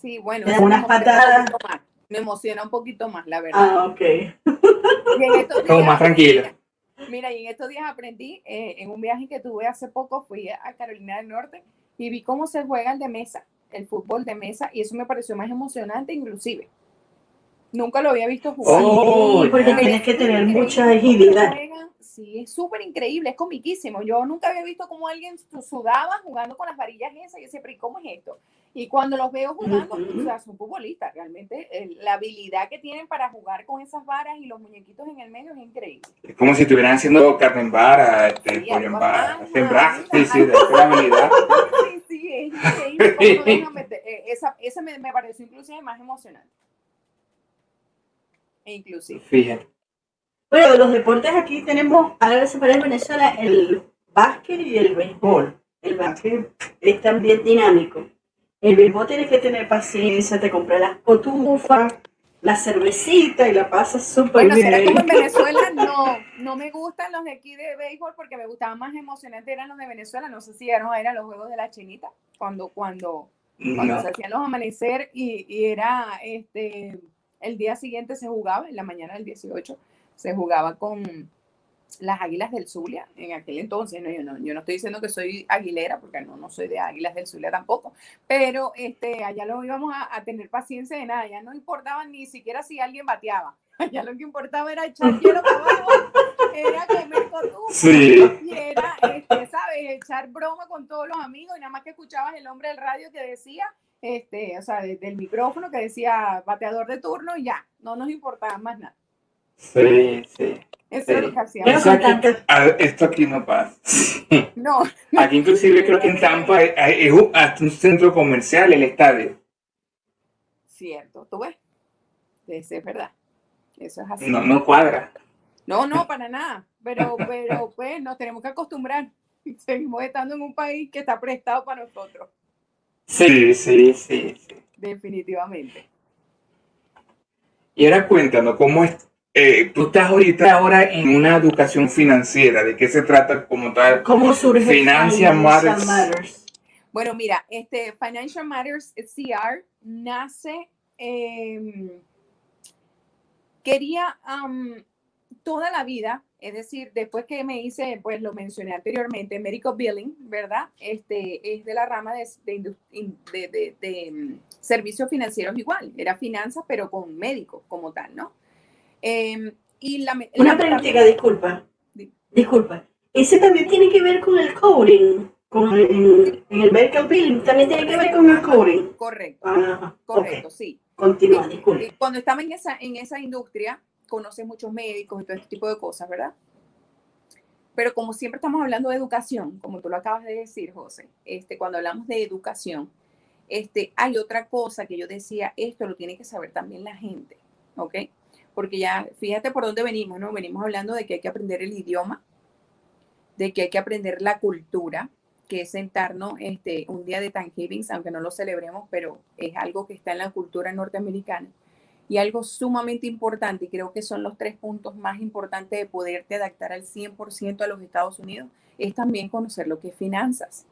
D: Sí, bueno,
A: unas
D: emociona un
A: patadas.
D: poquito más. Me emociona un poquito más, la verdad.
A: Ah, ok.
B: Como más tranquilo.
D: Mira, y en estos días aprendí, eh, en un viaje que tuve hace poco, fui a Carolina del Norte y vi cómo se juega el de mesa, el fútbol de mesa, y eso me pareció más emocionante inclusive. Nunca lo había visto jugar.
B: Oh,
A: sí, porque tienes que tener
D: Increíble
A: mucha agilidad.
D: juegan. Sí, es súper increíble, es comiquísimo. Yo nunca había visto cómo alguien su- sudaba jugando con las varillas esas. Y yo siempre, ¿y cómo es esto? Y cuando los veo jugando, o sea, son futbolistas, realmente el- la habilidad que tienen para jugar con esas varas y los muñequitos en el medio es increíble.
B: Es como si estuvieran haciendo carne en vara, este,
D: Sí,
B: pollo en vara. Sí, sí, de esa habilidad.
D: Sí, sí, es increíble. Eh, Esa, esa me, me pareció inclusive más emocionante. E inclusive.
B: Fíjate.
A: Bueno, de los deportes aquí tenemos, ahora se parece en Venezuela, el básquet y el béisbol. El básquet es también dinámico. El béisbol tienes que tener paciencia, te compras las cotufas, la cervecita y la pasas súper
D: Bueno,
A: bien.
D: será como en Venezuela, no, no me gustan los de aquí de béisbol porque me gustaban más emocionantes eran los de Venezuela. No sé si eran, eran los juegos de la chinita, cuando, cuando, cuando
B: No.
D: se hacían los amanecer y, y era este el día siguiente se jugaba, en la mañana del 18, se jugaba con las Águilas del Zulia en aquel entonces. No, yo, no, yo no estoy diciendo que soy aguilera, porque no, no soy de Águilas del Zulia tampoco, pero este, allá lo íbamos a, a tener paciencia de nada, ya no importaba ni siquiera si alguien bateaba. Allá lo que importaba era echar hielo para abajo, era comer cotufa,
B: Sí.
D: y era, este, ¿sabes? Echar broma con todos los amigos y nada más que escuchabas el hombre del radio que decía, este, o sea, desde el micrófono que decía bateador de turno y ya, no nos importaba más nada.
B: Sí, sí.
D: Eso es
B: Sí. aquí-
A: tantas-
B: a- esto aquí no pasa.
D: No,
B: Aquí inclusive creo que en Tampa es un- hasta un centro comercial, el estadio.
D: cierto, tú ves. Eso es verdad. Eso es así.
B: No, no cuadra.
D: No, no, para nada. Pero, pero pues nos tenemos que acostumbrar. Seguimos estando en un país que está prestado para nosotros,
B: Sí, sí, sí, sí.
D: definitivamente.
B: Y ahora cuéntanos, ¿cómo es? Eh, tú estás ahorita ahora en una educación financiera, ¿de qué se trata como tal?
A: ¿Cómo surge
B: Financial Matters.
D: Bueno, mira, este Financial Matters CR nace, em, quería toda la vida Es decir, después que me hice, pues lo mencioné anteriormente, médico billing, ¿verdad? Este es de la rama de, de, de, mm, servicios financieros igual. Era finanzas, pero con médicos como tal, ¿no?
A: Em, y la, Una práctica, disculpa. Disculpa. Ese también tiene que ver con el coding. Con en, el billing también tiene que ver con el coding.
D: Correcto. correcto, sí.
A: Continúa, disculpa.
D: Cuando estaba en esa, en esa industria, conoce muchos médicos y todo este tipo de cosas, ¿verdad? Pero como siempre estamos hablando de educación, como tú lo acabas de decir, José, este, cuando hablamos de educación, este, hay otra cosa que yo decía, esto lo tiene que saber también la gente, ¿ok? Porque ya, fíjate por dónde venimos, ¿no? Venimos hablando de que hay que aprender el idioma, de que hay que aprender la cultura, que es sentarnos este, un día de Thanksgiving, aunque no lo celebremos, pero es algo que está en la cultura norteamericana y algo sumamente importante, y creo que son los tres puntos más importantes de poderte adaptar al 100% a los Estados Unidos, es también conocer lo que es finanzas.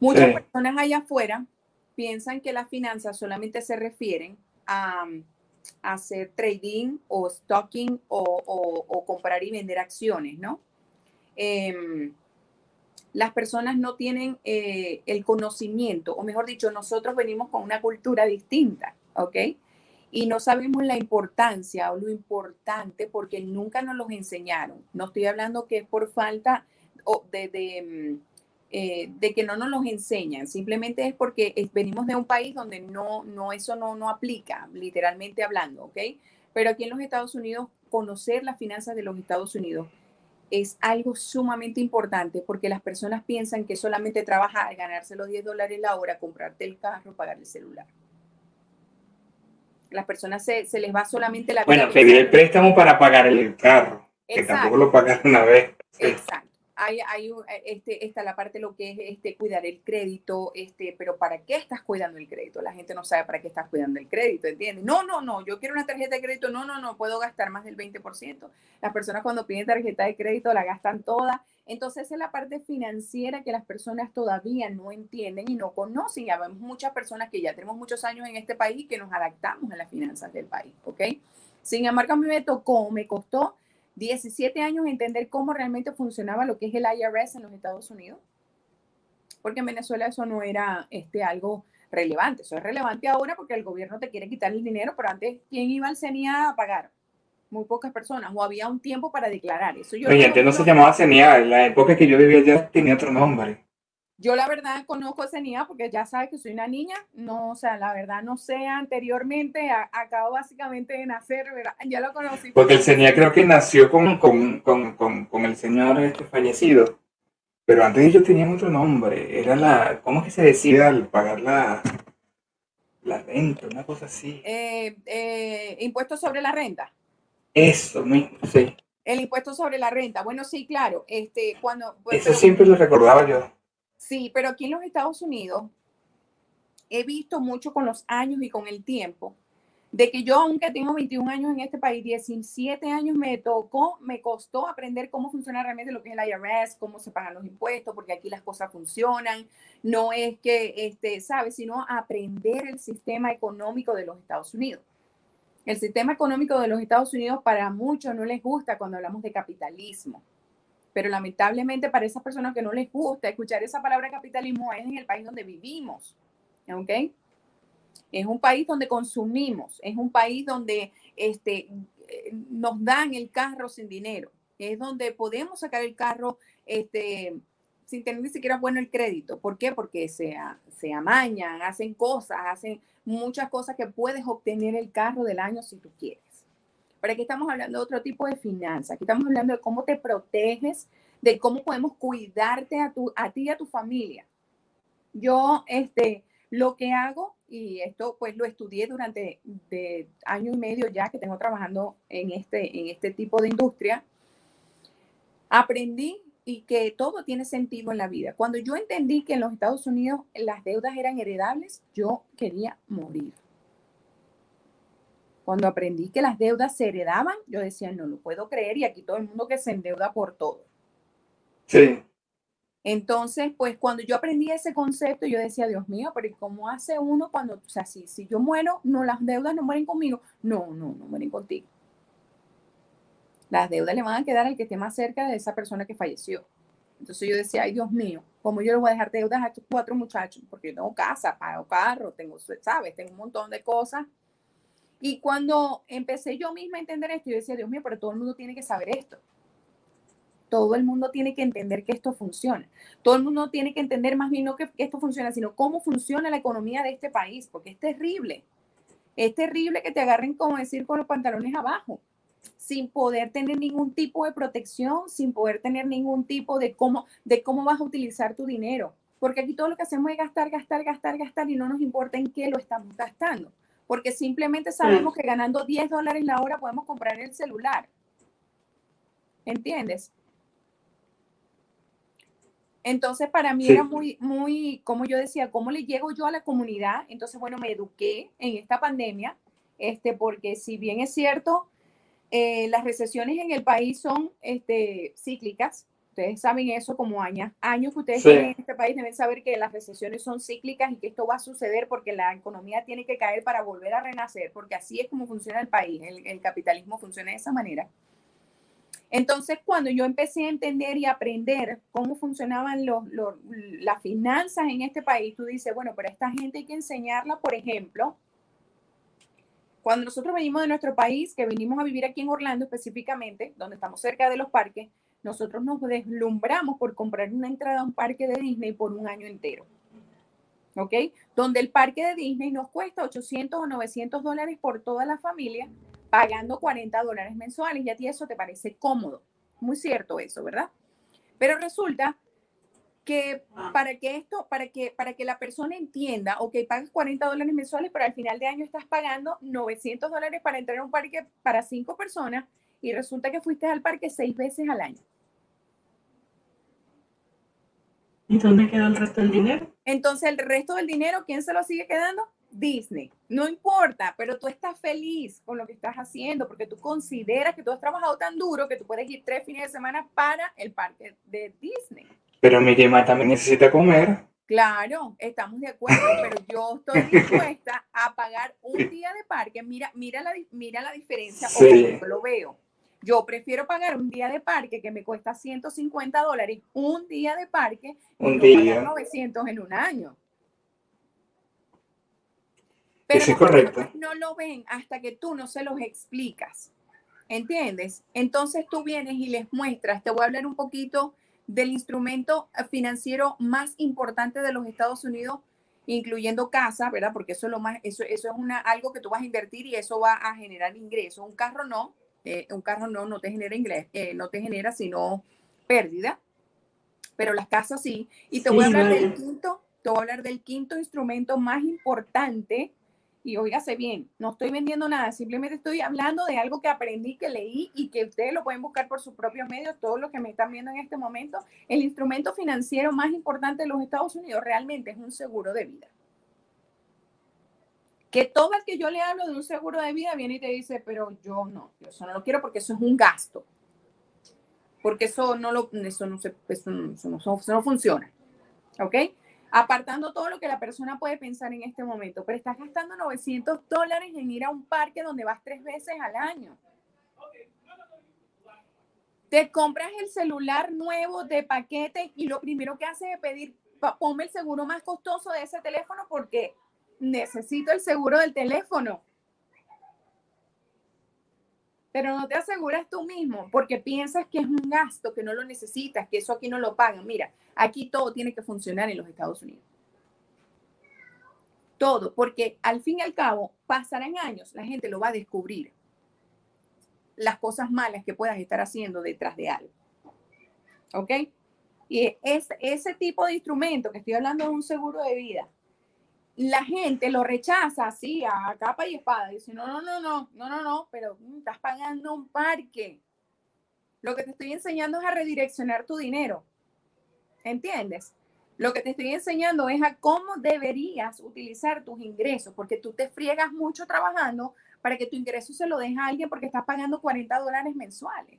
D: Muchas personas allá afuera piensan que las finanzas solamente se refieren a, hacer trading o stocking o, comprar y vender acciones, ¿no? Em, las personas no tienen eh, el conocimiento, o mejor dicho, nosotros venimos con una cultura distinta. ¿ok? Y no sabemos la importancia o lo importante porque nunca nos los enseñaron. No estoy hablando que es por falta de, de, mm, eh, de que no nos los enseñan, simplemente es porque venimos de un país donde no, no eso no, no aplica, literalmente hablando, ¿ok? Pero aquí en los Estados Unidos, conocer las finanzas de los Estados Unidos es algo sumamente importante porque las personas piensan que solamente trabajar, ganarse los 10 dólares la hora, comprarte el carro, pagar el celular las personas se, se les va solamente la
B: Bueno, pedir el préstamo para pagar el carro, que tampoco lo pagan una vez.
D: Exacto. Hay, hay, este, está la parte lo que es este, cuidar el crédito, este, pero ¿para qué estás cuidando el crédito? La gente no sabe para qué estás cuidando el crédito, ¿entiendes? No, no, no, yo quiero una tarjeta de crédito, no, no, no, puedo gastar más del 20%. Las personas cuando piden tarjeta de crédito la gastan toda entonces, es la parte financiera que las personas todavía no entienden y no conocen. Ya vemos muchas personas que ya tenemos muchos años en este país y que nos adaptamos a las finanzas del país, ¿ok? Sin embargo, a mí me tocó, me costó 17 años entender cómo realmente funcionaba lo que es el IRS en los Estados Unidos, porque en Venezuela eso no era este, algo relevante. Eso es relevante ahora porque el gobierno te quiere quitar el dinero, pero antes, ¿quién iba al CENIA a pagar? muy pocas personas, o había un tiempo para declarar eso.
B: Yo Oye, antes no se llamaba CENIA, en la época que yo vivía ya tenía otro nombre.
D: Yo la verdad conozco CENIA porque ya sabes que soy una niña, no, o sea, la verdad no sé anteriormente, acabo básicamente de nacer, ¿verdad? Ya lo conocí.
B: Porque el CENIA creo que nació con, con, con, con, el señor este fallecido, pero antes ellos tenían otro nombre, era la, ¿cómo que se decía al pagar la, la renta, una cosa así?
D: Eh, eh, impuestos sobre la renta.
B: Eso mismo, sí.
D: El impuesto sobre la renta. Bueno, sí, claro. Este, cuando,
B: pues, Eso siempre lo recordaba yo.
D: Sí, pero aquí en los Estados Unidos he visto mucho con los años y con el tiempo de que yo, aunque tengo 21 años en este país, 17 años me tocó, me costó aprender cómo funciona realmente lo que es el IRS, cómo se pagan los impuestos, porque aquí las cosas funcionan. No es que, este, ¿sabes? Sino aprender el sistema económico de los Estados Unidos. El sistema económico de los Estados Unidos para muchos no les gusta cuando hablamos de capitalismo, pero lamentablemente para esas personas que no les gusta escuchar esa palabra capitalismo es en el país donde vivimos, ¿ok? Es un país donde consumimos, es un país donde este, nos dan el carro sin dinero, es donde podemos sacar el carro este, sin tener ni siquiera bueno el crédito. ¿Por qué? Porque se, se amañan, hacen cosas, hacen muchas cosas que puedes obtener el carro del año si tú quieres. Pero aquí estamos hablando de otro tipo de finanzas. Aquí estamos hablando de cómo te proteges, de cómo podemos cuidarte a, tu, a ti y a tu familia. Yo, este, lo que hago, y esto pues lo estudié durante de año y medio ya que tengo trabajando en este, en este tipo de industria, aprendí y que todo tiene sentido en la vida. Cuando yo entendí que en los Estados Unidos las deudas eran heredables, yo quería morir. Cuando aprendí que las deudas se heredaban, yo decía, no lo puedo creer y aquí todo el mundo que se endeuda por todo.
B: Sí.
D: Entonces, pues cuando yo aprendí ese concepto, yo decía, Dios mío, pero ¿cómo hace uno cuando, o sea, si, si yo muero, no, las deudas no mueren conmigo? No, no, no mueren contigo. Las deudas le van a quedar al que esté más cerca de esa persona que falleció. Entonces yo decía, ay Dios mío, ¿cómo yo le voy a dejar deudas a estos cuatro muchachos? Porque yo tengo casa, pago carro, tengo, ¿sabes? Tengo un montón de cosas. Y cuando empecé yo misma a entender esto, yo decía, Dios mío, pero todo el mundo tiene que saber esto. Todo el mundo tiene que entender que esto funciona. Todo el mundo tiene que entender más bien no que, esto funciona, sino cómo funciona la economía de este país, porque es terrible. Es terrible que te agarren, como decir, con los pantalones abajo sin poder tener ningún tipo de protección, sin poder tener ningún tipo de cómo, de cómo vas a utilizar tu dinero. Porque aquí todo lo que hacemos es gastar, gastar, gastar, gastar y no nos importa en qué lo estamos gastando. Porque simplemente sabemos que ganando 10 dólares la hora podemos comprar el celular. ¿Entiendes? Entonces, para mí era muy, muy, como yo decía, ¿cómo le llego yo a la comunidad? Entonces, bueno, me eduqué en esta pandemia, este, porque si bien es cierto, eh, las recesiones en el país son este, cíclicas. Ustedes saben eso como años. Años que ustedes tienen en este país deben saber que las recesiones son cíclicas y que esto va a suceder porque la economía tiene que caer para volver a renacer, porque así es como funciona el país. El, capitalismo funciona de esa manera. Entonces, cuando yo empecé a entender y aprender cómo funcionaban los, las finanzas en este país, tú dices, bueno, pero a esta gente hay que enseñarla, por ejemplo, cuando nosotros venimos de nuestro país, que venimos a vivir aquí en Orlando específicamente, donde estamos cerca de los parques, nosotros nos deslumbramos por comprar una entrada a un parque de Disney por un año entero. ¿Ok? Donde el parque de Disney nos cuesta 800 o 900 dólares por toda la familia, pagando 40 dólares mensuales. Y a ti eso te parece cómodo. Muy cierto eso, ¿verdad? Pero resulta que para que esto, para que, para que la persona entienda, ok, pagas 40 dólares mensuales, pero al final de año estás pagando 900 dólares para entrar a un parque para cinco personas y resulta que fuiste al parque seis veces al año.
A: ¿Y dónde queda el resto del dinero?
D: Entonces, el resto del dinero, ¿quién se lo sigue quedando? Disney. No importa, pero tú estás feliz con lo que estás haciendo porque tú consideras que tú has trabajado tan duro que tú puedes ir tres fines de semana para el parque de Disney.
B: Pero mi Gemma también necesita comer.
D: Claro, estamos de acuerdo, pero yo estoy dispuesta a pagar un día de parque. Mira, mira la, mira la diferencia, sí. yo lo veo. Yo prefiero pagar un día de parque que me cuesta 150 dólares, un día de parque, un día. 900 en un año. Pero
B: Eso es correcto.
D: no lo ven hasta que tú no se los explicas. ¿Entiendes? Entonces tú vienes y les muestras. Te voy a hablar un poquito del instrumento financiero más importante de los Estados Unidos, incluyendo casa, ¿verdad? Porque eso es lo más, eso, eso es una, algo que tú vas a invertir y eso va a generar ingresos. Un carro no, eh, un carro no, no te genera ingresos, eh, no te genera sino pérdida, pero las casas sí. Y te voy a hablar del quinto, te voy a hablar del quinto instrumento más importante y óigase bien, no estoy vendiendo nada, simplemente estoy hablando de algo que aprendí, que leí y que ustedes lo pueden buscar por sus propios medios, todos los que me están viendo en este momento. El instrumento financiero más importante de los Estados Unidos realmente es un seguro de vida. Que todo el que yo le hablo de un seguro de vida viene y te dice, pero yo no, yo eso no lo quiero porque eso es un gasto. Porque eso no lo, eso no se, eso no, eso no funciona. ¿Ok? apartando todo lo que la persona puede pensar en este momento, pero estás gastando 900 dólares en ir a un parque donde vas tres veces al año. Te compras el celular nuevo de paquete y lo primero que haces es pedir, ponme el seguro más costoso de ese teléfono porque necesito el seguro del teléfono pero no te aseguras tú mismo porque piensas que es un gasto, que no lo necesitas, que eso aquí no lo pagan. Mira, aquí todo tiene que funcionar en los Estados Unidos. Todo, porque al fin y al cabo pasarán años, la gente lo va a descubrir. Las cosas malas que puedas estar haciendo detrás de algo. ¿Ok? Y es, ese tipo de instrumento que estoy hablando de un seguro de vida, la gente lo rechaza así a capa y espada. Dice, no, no, no, no, no, no, no, pero mm, estás pagando un parque. Lo que te estoy enseñando es a redireccionar tu dinero. ¿Entiendes? Lo que te estoy enseñando es a cómo deberías utilizar tus ingresos, porque tú te friegas mucho trabajando para que tu ingreso se lo deje a alguien porque estás pagando 40 dólares mensuales.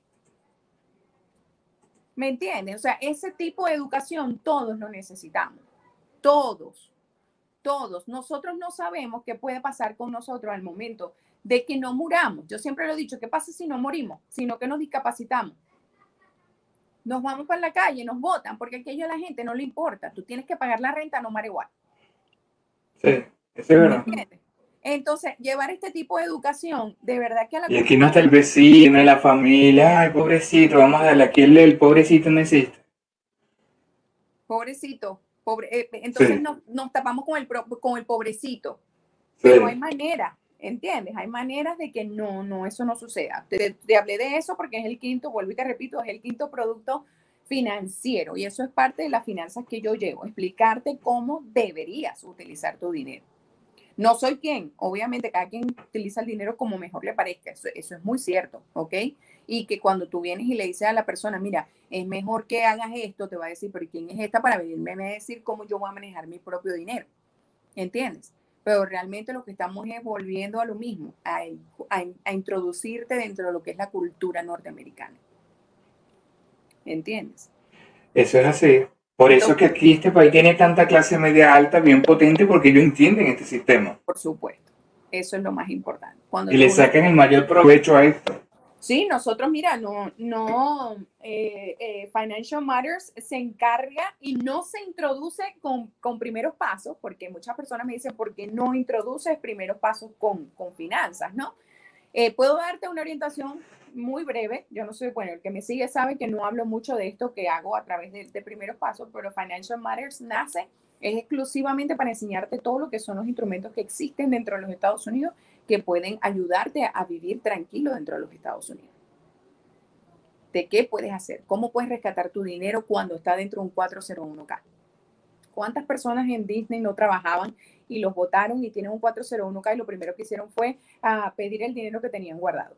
D: ¿Me entiendes? O sea, ese tipo de educación todos lo necesitamos. Todos todos. Nosotros no sabemos qué puede pasar con nosotros al momento de que no muramos. Yo siempre lo he dicho, ¿qué pasa si no morimos? Sino que nos discapacitamos. Nos vamos para la calle, nos votan, porque aquello a la gente no le importa. Tú tienes que pagar la renta, no mar igual.
B: Sí, eso es verdad.
D: Entonces, llevar este tipo de educación, de verdad que a la...
B: Y aquí no está el vecino, la familia, ay, pobrecito, vamos a darle, aquí el, el pobrecito no existe.
D: Pobrecito, pobre, eh, entonces nos, nos, tapamos con el, con el pobrecito. Pero hay manera, ¿entiendes? Hay maneras de que no, no, eso no suceda. Te, te, hablé de eso porque es el quinto, vuelvo y te repito, es el quinto producto financiero y eso es parte de las finanzas que yo llevo, explicarte cómo deberías utilizar tu dinero. No soy quien, obviamente cada quien utiliza el dinero como mejor le parezca, eso, eso, es muy cierto, ¿ok? Y que cuando tú vienes y le dices a la persona, mira, es mejor que hagas esto, te va a decir, pero ¿quién es esta para venirme a decir cómo yo voy a manejar mi propio dinero? ¿Entiendes? Pero realmente lo que estamos es volviendo a lo mismo, a, a, a introducirte dentro de lo que es la cultura norteamericana. ¿Entiendes?
B: Eso es así. Por eso que aquí este país tiene tanta clase media alta, bien potente, porque ellos entienden este sistema.
D: Por supuesto. Eso es lo más importante.
B: Cuando y le sacan el mayor provecho a esto.
D: Sí, nosotros, mira, no, no, eh, eh, Financial Matters se encarga y no se introduce con, con, primeros pasos, porque muchas personas me dicen, ¿por qué no introduces primeros pasos con, con finanzas, no? Eh, puedo darte una orientación muy breve. Yo no soy, bueno, el que me sigue sabe que no hablo mucho de esto que hago a través de, de primeros pasos, pero Financial Matters nace es exclusivamente para enseñarte todo lo que son los instrumentos que existen dentro de los Estados Unidos que pueden ayudarte a vivir tranquilo dentro de los Estados Unidos. ¿De qué puedes hacer? ¿Cómo puedes rescatar tu dinero cuando está dentro de un 401k? ¿Cuántas personas en Disney no trabajaban y los votaron y tienen un 401k y lo primero que hicieron fue a ah, pedir el dinero que tenían guardado?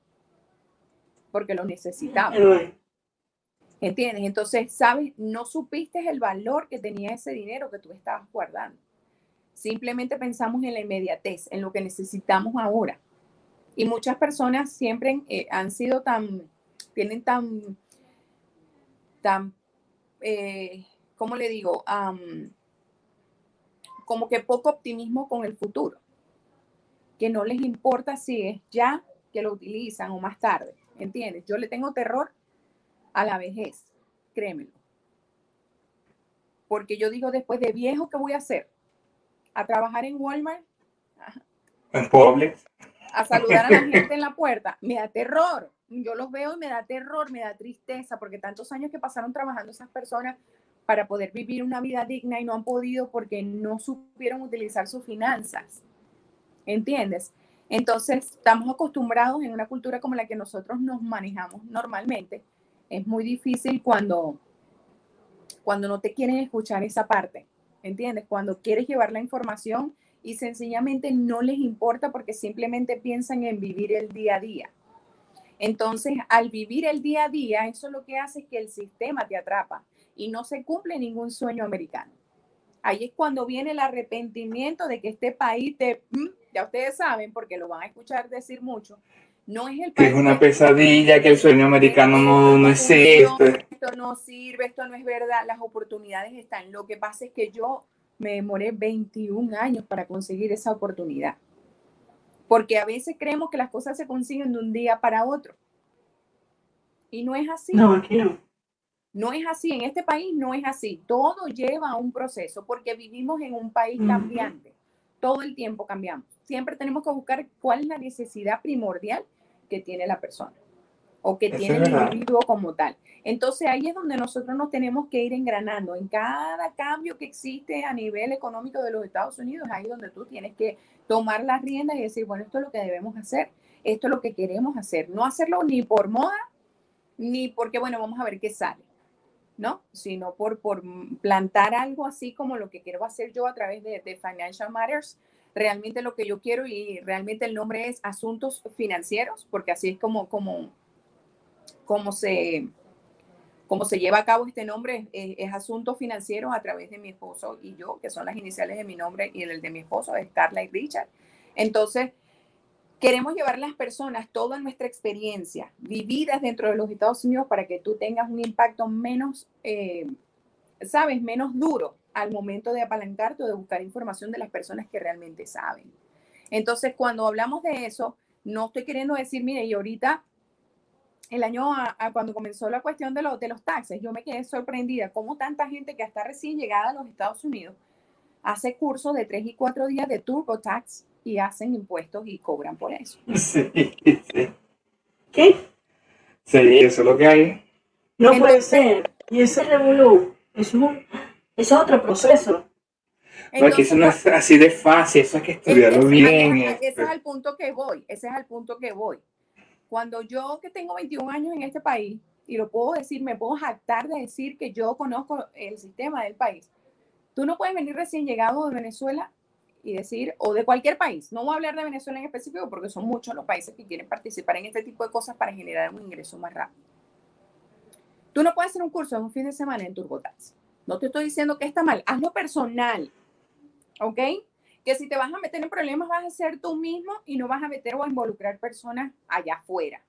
D: porque lo necesitaban. ¿Entiendes? Entonces, ¿sabes? No supiste el valor que tenía ese dinero que tú estabas guardando. Simplemente pensamos en la inmediatez, en lo que necesitamos ahora. Y muchas personas siempre eh, han sido tan, tienen tan, tan, eh, ¿cómo le digo? Como que poco optimismo con el futuro, que no les importa si es ya que lo utilizan o más tarde. ¿Entiendes? Yo le tengo terror a la vejez, créemelo. Porque yo digo, después de viejo, ¿qué voy a hacer? ¿A trabajar en Walmart?
B: En Publix.
D: A saludar a la gente en la puerta. Me da terror. Yo los veo y me da terror, me da tristeza, porque tantos años que pasaron trabajando esas personas para poder vivir una vida digna y no han podido porque no supieron utilizar sus finanzas. ¿Entiendes? Entonces, estamos acostumbrados en una cultura como la que nosotros nos manejamos normalmente. Es muy difícil cuando, cuando no te quieren escuchar esa parte, ¿entiendes? Cuando quieres llevar la información y sencillamente no les importa porque simplemente piensan en vivir el día a día. Entonces, al vivir el día a día, eso lo que hace es que el sistema te atrapa y no se cumple ningún sueño americano. Ahí es cuando viene el arrepentimiento de que este país te, mm, ya ustedes saben, porque lo van a escuchar decir mucho, no es el
B: que es una pesadilla, que el sueño americano no, no es esto.
D: Esto no sirve, esto no es verdad, las oportunidades están. Lo que pasa es que yo me demoré 21 años para conseguir esa oportunidad. Porque a veces creemos que las cosas se consiguen de un día para otro. Y no es así.
A: No, aquí no.
D: No es así, en este país no es así. Todo lleva a un proceso porque vivimos en un país cambiante. Todo el tiempo cambiamos siempre tenemos que buscar cuál es la necesidad primordial que tiene la persona o que tiene el individuo como tal. Entonces ahí es donde nosotros nos tenemos que ir engranando. En cada cambio que existe a nivel económico de los Estados Unidos, ahí es donde tú tienes que tomar las riendas y decir, bueno, esto es lo que debemos hacer, esto es lo que queremos hacer. No hacerlo ni por moda, ni porque, bueno, vamos a ver qué sale, ¿no? Sino por, por plantar algo así como lo que quiero hacer yo a través de, de Financial Matters, realmente lo que yo quiero y realmente el nombre es Asuntos Financieros, porque así es como, como, como, se, como se lleva a cabo este nombre, es, Asuntos Financieros a través de mi esposo y yo, que son las iniciales de mi nombre y el de mi esposo, es Carla y Richard. Entonces, queremos llevar a las personas toda nuestra experiencia vividas dentro de los Estados Unidos para que tú tengas un impacto menos, eh, sabes, menos duro al momento de apalancarte o de buscar información de las personas que realmente saben. Entonces, cuando hablamos de eso, No estoy queriendo decir, mire, y ahorita, el año cuando comenzó la cuestión de, los de los taxes, yo me quedé sorprendida cómo tanta gente que está recién llegada a los Estados Unidos hace cursos de tres y cuatro días de TurboTax y hacen impuestos y cobran por eso.
B: Sí, sí.
A: ¿Qué?
B: Sí, eso es lo que hay.
A: No puede ser. Y ese revolú, es, un, es otro proceso.
B: No, es que eso no es así de fácil, eso hay que estudiarlo bien.
D: Ese es el punto que voy, ese es el punto que voy. Cuando yo que tengo 21 años en este país, y lo puedo decir, me puedo jactar de decir que yo conozco el sistema del país. Tú no puedes venir recién llegado de Venezuela y decir, o de cualquier país, no voy a hablar de Venezuela en específico porque son muchos los países que quieren participar en este tipo de cosas para generar un ingreso más rápido. Tú no puedes hacer un curso en un fin de semana en TurboTax. No te estoy diciendo que está mal, hazlo personal, ¿ok? Que si te vas a meter en problemas vas a ser tú mismo y no vas a meter o a involucrar personas allá afuera.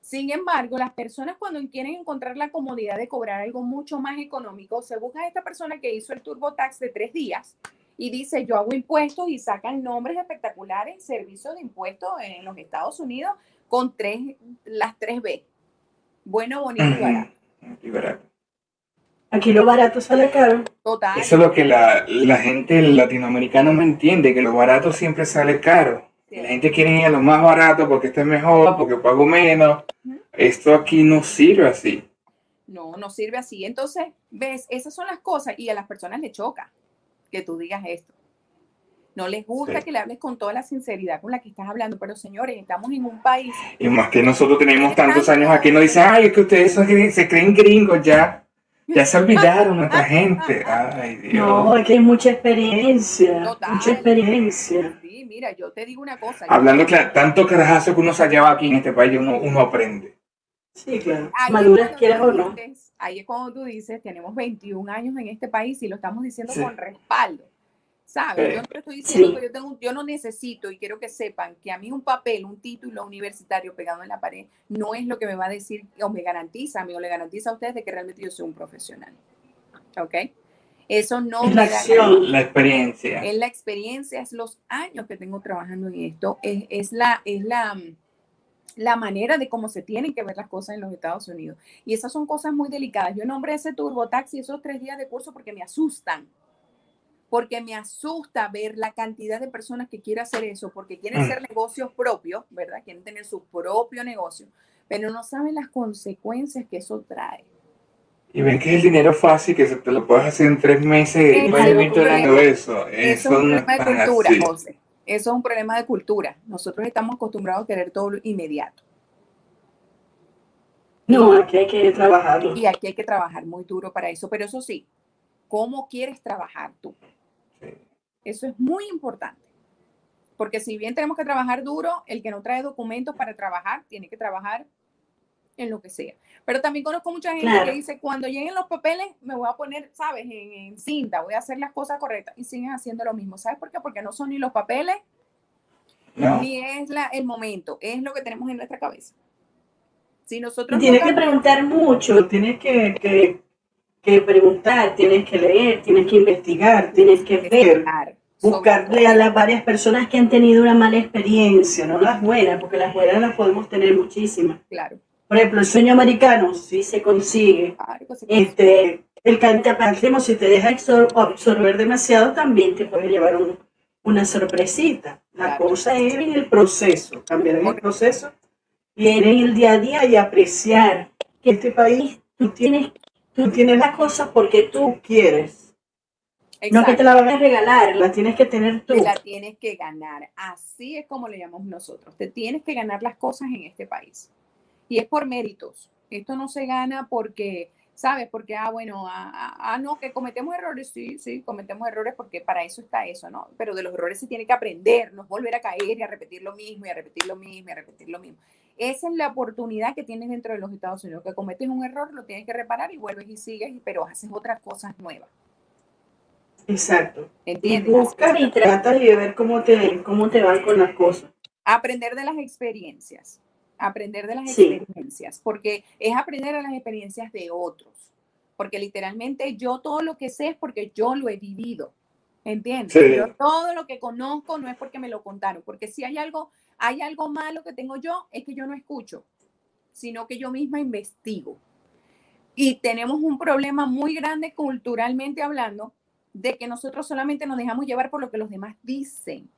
D: Sin embargo, las personas cuando quieren encontrar la comodidad de cobrar algo mucho más económico, se busca a esta persona que hizo el TurboTax de tres días y dice, yo hago impuestos y sacan nombres espectaculares, servicios de impuestos en los Estados Unidos con tres, las tres B. Bueno, bonito y barato.
B: Y barato.
A: Aquí lo barato sale caro.
D: Total.
B: Eso es lo que la, la gente latinoamericana no entiende, que lo barato siempre sale caro. La gente quiere ir a lo más barato porque está mejor, porque pago menos. Esto aquí no sirve así.
D: No, no sirve así. Entonces, ves, esas son las cosas y a las personas les choca que tú digas esto. No les gusta que le hables con toda la sinceridad con la que estás hablando, pero señores, estamos en un país.
B: Y más que nosotros tenemos tantos años aquí, nos dicen, ay, es que ustedes se creen gringos ya. Ya se olvidaron nuestra gente. Ay, Dios.
A: No, es que hay mucha experiencia. Mucha experiencia.
D: Sí, mira, yo te digo una cosa.
B: Hablando claro, tanto carajazo que uno se hallaba aquí en este país, uno, uno aprende.
A: Sí, claro. Maduras quieras o no.
D: Ahí es cuando tú dices, tenemos 21 años en este país y lo estamos diciendo con respaldo. ¿Sabes? Yo no estoy diciendo que yo, tengo, yo no necesito y quiero que sepan que a mí un papel, un título universitario pegado en la pared no es lo que me va a decir o me garantiza a mí o le garantiza a ustedes de que realmente yo soy un profesional. ¿Ok? Eso no
B: es la, acción, la experiencia.
D: Es la experiencia, es los años que tengo trabajando en esto, es, es la, es la, la manera de cómo se tienen que ver las cosas en los Estados Unidos. Y esas son cosas muy delicadas. Yo nombré ese TurboTaxi esos tres días de curso porque me asustan porque me asusta ver la cantidad de personas que quieren hacer eso, porque quieren mm. hacer negocios propios, ¿verdad? Quieren tener su propio negocio, pero no saben las consecuencias que eso trae.
B: Y ven que es el dinero fácil, que se te lo puedes hacer en tres meses y puedes vivir todo eso. Eso,
D: es un problema de cultura, José. Eso es un problema de cultura. Nosotros estamos acostumbrados a querer todo inmediato.
A: No, aquí hay que trabajar.
D: Y aquí hay que trabajar muy duro para eso. Pero eso sí, ¿cómo quieres trabajar tú? Eso es muy importante. Porque si bien tenemos que trabajar duro, el que no trae documentos para trabajar tiene que trabajar en lo que sea. Pero también conozco mucha gente que dice, cuando lleguen los papeles, me voy a poner, ¿sabes? En, cinta, voy a hacer las cosas correctas. Y siguen haciendo lo mismo. ¿Sabes por qué? Porque no son ni los papeles, ni es la, el momento. Es lo que tenemos en nuestra cabeza. Si nosotros...
A: Tienes que preguntar mucho, tienes que, que que preguntar, tienes que leer, tienes que investigar, tienes que ver, buscarle a las varias personas que han tenido una mala experiencia, no las buenas, porque las buenas las podemos tener muchísimas.
D: Claro.
A: Por ejemplo, el sueño americano sí se consigue. Este, el cantapántimo, si te deja absorber demasiado, también te puede llevar una sorpresita. La cosa es en el proceso, cambiar en el proceso y en el día a día y apreciar que este país tú tienes Tú tienes las cosas porque tú quieres. No que te la van a regalar, la tienes que tener tú.
D: Te la tienes que ganar. Así es como le llamamos nosotros. Te tienes que ganar las cosas en este país. Y es por méritos. Esto no se gana porque, ¿sabes? Porque, ah, bueno, ah, ah, ah, no, que cometemos errores. Sí, sí, cometemos errores porque para eso está eso, ¿no? Pero de los errores se tiene que aprender, no volver a caer y a repetir lo mismo y a repetir lo mismo y a repetir lo mismo. Esa es la oportunidad que tienes dentro de los Estados Unidos, que cometes un error, lo tienes que reparar y vuelves y sigues, pero haces otras cosas nuevas.
A: Exacto. ¿Entiendes? Y buscas y tratas de ver cómo te, cómo te van con las cosas.
D: Aprender de las experiencias. Aprender de las experiencias. Porque es aprender de las experiencias de otros. Porque literalmente yo todo lo que sé es porque yo lo he vivido. ¿Entiendes? Yo todo lo que conozco no es porque me lo contaron. Porque si hay algo hay algo malo que tengo yo, es que yo no escucho, sino que yo misma investigo. Y tenemos un problema muy grande culturalmente hablando de que nosotros solamente nos dejamos llevar por lo que los demás dicen.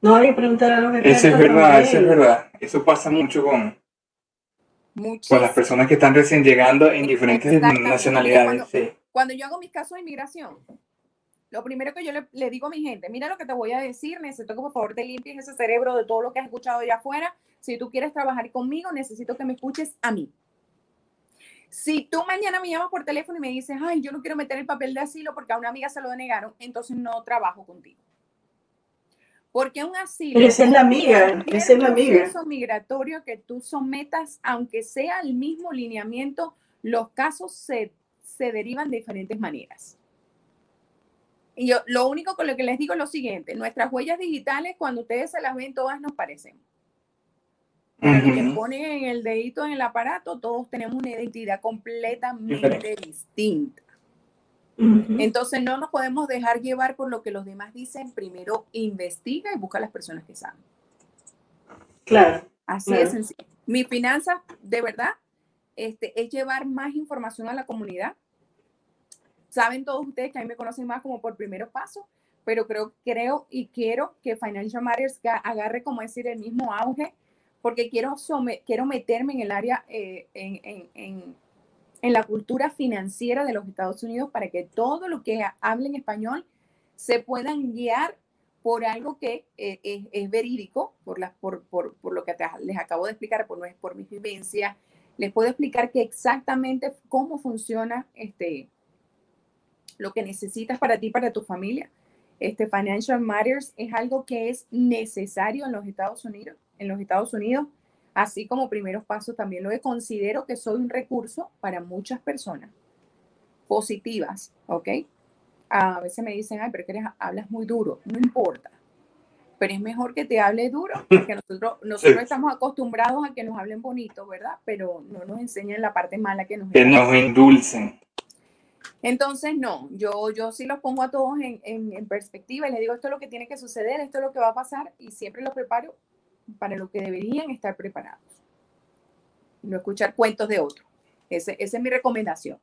A: No hay que preguntar a los
B: Eso es verdad, eso es verdad. Eso pasa mucho con, con las personas que están recién llegando en diferentes nacionalidades.
D: Cuando,
B: sí.
D: cuando yo hago mis casos de inmigración, lo primero que yo le, le, digo a mi gente, mira lo que te voy a decir, necesito que por favor te limpies ese cerebro de todo lo que has escuchado allá afuera. Si tú quieres trabajar conmigo, necesito que me escuches a mí. Si tú mañana me llamas por teléfono y me dices, ay, yo no quiero meter el papel de asilo porque a una amiga se lo denegaron, entonces no trabajo contigo. Porque un asilo.
A: Pero esa es la amiga, esa es la amiga.
D: proceso migratorio que tú sometas, aunque sea el mismo lineamiento, los casos se, se derivan de diferentes maneras. Y yo lo único con lo que les digo es lo siguiente: nuestras huellas digitales, cuando ustedes se las ven, todas nos parecen. Pero uh -huh. ponen en el dedito en el aparato, todos tenemos una identidad completamente Diferente. distinta. Uh -huh. Entonces no nos podemos dejar llevar por lo que los demás dicen. Primero investiga y busca a las personas que saben.
A: Claro.
D: Así
A: claro.
D: es sencillo. Mi finanza, de verdad, este, es llevar más información a la comunidad. Saben todos ustedes que a mí me conocen más como por primeros pasos, pero creo, creo y quiero que Financial Matters agarre, como decir, el mismo auge, porque quiero, quiero meterme en el área, eh, en, en, en, la cultura financiera de los Estados Unidos para que todo lo que hablen español se puedan guiar por algo que eh, es, verídico, por, la, por, por, por lo que les acabo de explicar, por, por mis vivencias. Les puedo explicar que exactamente cómo funciona este, lo que necesitas para ti, para tu familia. Este Financial Matters es algo que es necesario en los Estados Unidos, en los Estados Unidos, así como primeros pasos también lo considero que soy un recurso para muchas personas positivas, ¿ok? A veces me dicen, ay, pero que eres, hablas muy duro, no importa, pero es mejor que te hable duro, porque nosotros, nosotros sí. estamos acostumbrados a que nos hablen bonito, ¿verdad? Pero no nos enseñan la parte mala que nos
B: Que nos endulcen.
D: Entonces, no, yo, yo sí los pongo a todos en, en, en, perspectiva y les digo, esto es lo que tiene que suceder, esto es lo que va a pasar y siempre los preparo para lo que deberían estar preparados. No escuchar cuentos de otros. Ese, esa es mi recomendación.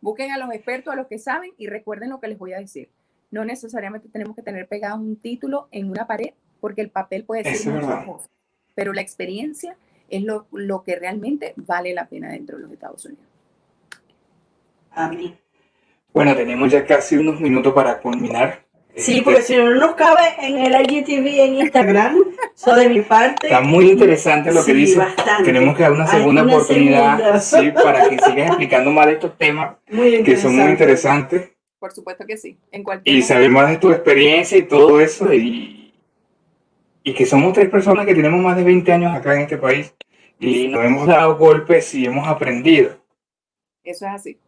D: Busquen a los expertos, a los que saben y recuerden lo que les voy a decir. No necesariamente tenemos que tener pegado un título en una pared porque el papel puede ser muchas cosas, pero la experiencia es lo, lo que realmente vale la pena dentro de los Estados Unidos.
A: Amén.
B: Bueno, tenemos ya casi unos minutos para culminar.
A: Sí, porque si no nos cabe en el IGTV en Instagram, eso de mi parte.
B: Está muy interesante lo que
A: sí,
B: dice.
A: Bastante.
B: Tenemos que dar una segunda
A: una
B: oportunidad
A: segunda.
B: Sí, para que sigas explicando más de estos temas que son muy interesantes
D: Por supuesto que sí. En cualquier
B: y saber más de tu experiencia y todo eso. Y, y que somos tres personas que tenemos más de 20 años acá en este país y nos hemos dado golpes y hemos aprendido.
D: Eso es así.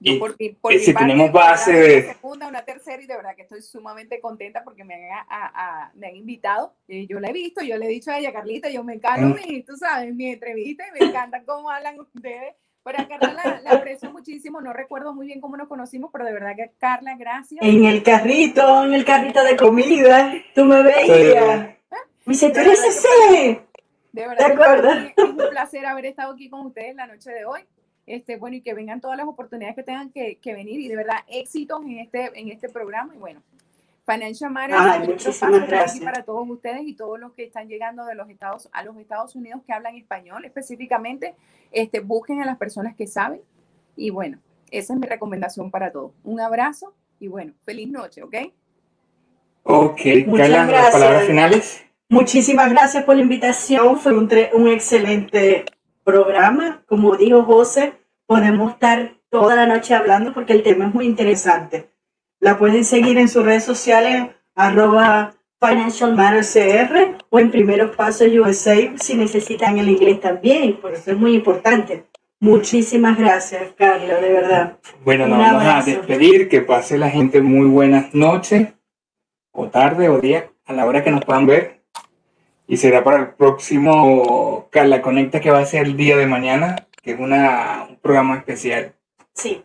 B: Y-
D: Yo por, mi- por mi
B: si
D: parte,
B: tenemos
D: de
B: base
D: una
B: de-
D: segunda, una tercera y de verdad que estoy sumamente contenta porque me han, a- a- me han invitado. Eh, yo la he visto, yo le he dicho a ella, Carlita, yo me encanta,
B: Mm.
D: mi, tú sabes, mi entrevista y me encanta cómo hablan ustedes. Pero a Carla la, la aprecio muchísimo, no recuerdo muy bien cómo nos conocimos, pero de verdad que Carla, gracias.
A: En el carrito, en el carrito de comida, tú me veías. Me dice, tú eres ese.
D: De
A: ¿Te
D: verdad,
A: acuerdas?
D: mí es un placer haber estado aquí con ustedes la noche de hoy. Este, bueno, y que vengan todas las oportunidades que tengan que, que venir y de verdad éxitos en este, en este programa. Y bueno, Financial Matters, para todos ustedes y todos los que están llegando de los Estados, a los Estados Unidos que hablan español específicamente, este, busquen a las personas que saben. Y bueno, esa es mi recomendación para todos. Un abrazo y bueno, feliz noche, ¿ok?
B: Ok,
A: Muchas
B: Carla, las
A: gracias.
B: palabras finales.
A: Muchísimas gracias por la invitación. Fue un excelente programa. Como dijo José, podemos estar toda la noche hablando porque el tema es muy interesante. La pueden seguir en sus redes sociales, arroba Financial Matters CR o en Primeros Pasos USA si necesitan el inglés también. Por eso es muy importante. Muchísimas gracias, Carla, de verdad.
B: Bueno, nos vamos a despedir. Que pase la gente muy buenas noches, o tarde, o día, a la hora que nos puedan ver. Y será para el próximo Carla Conecta, que va a ser el día de mañana, que es una, un programa especial.
A: Sí,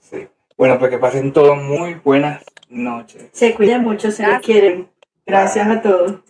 B: Sí. Bueno, pues que pasen todos muy buenas noches.
A: se cuidan mucho, se les quieren. Gracias a todos.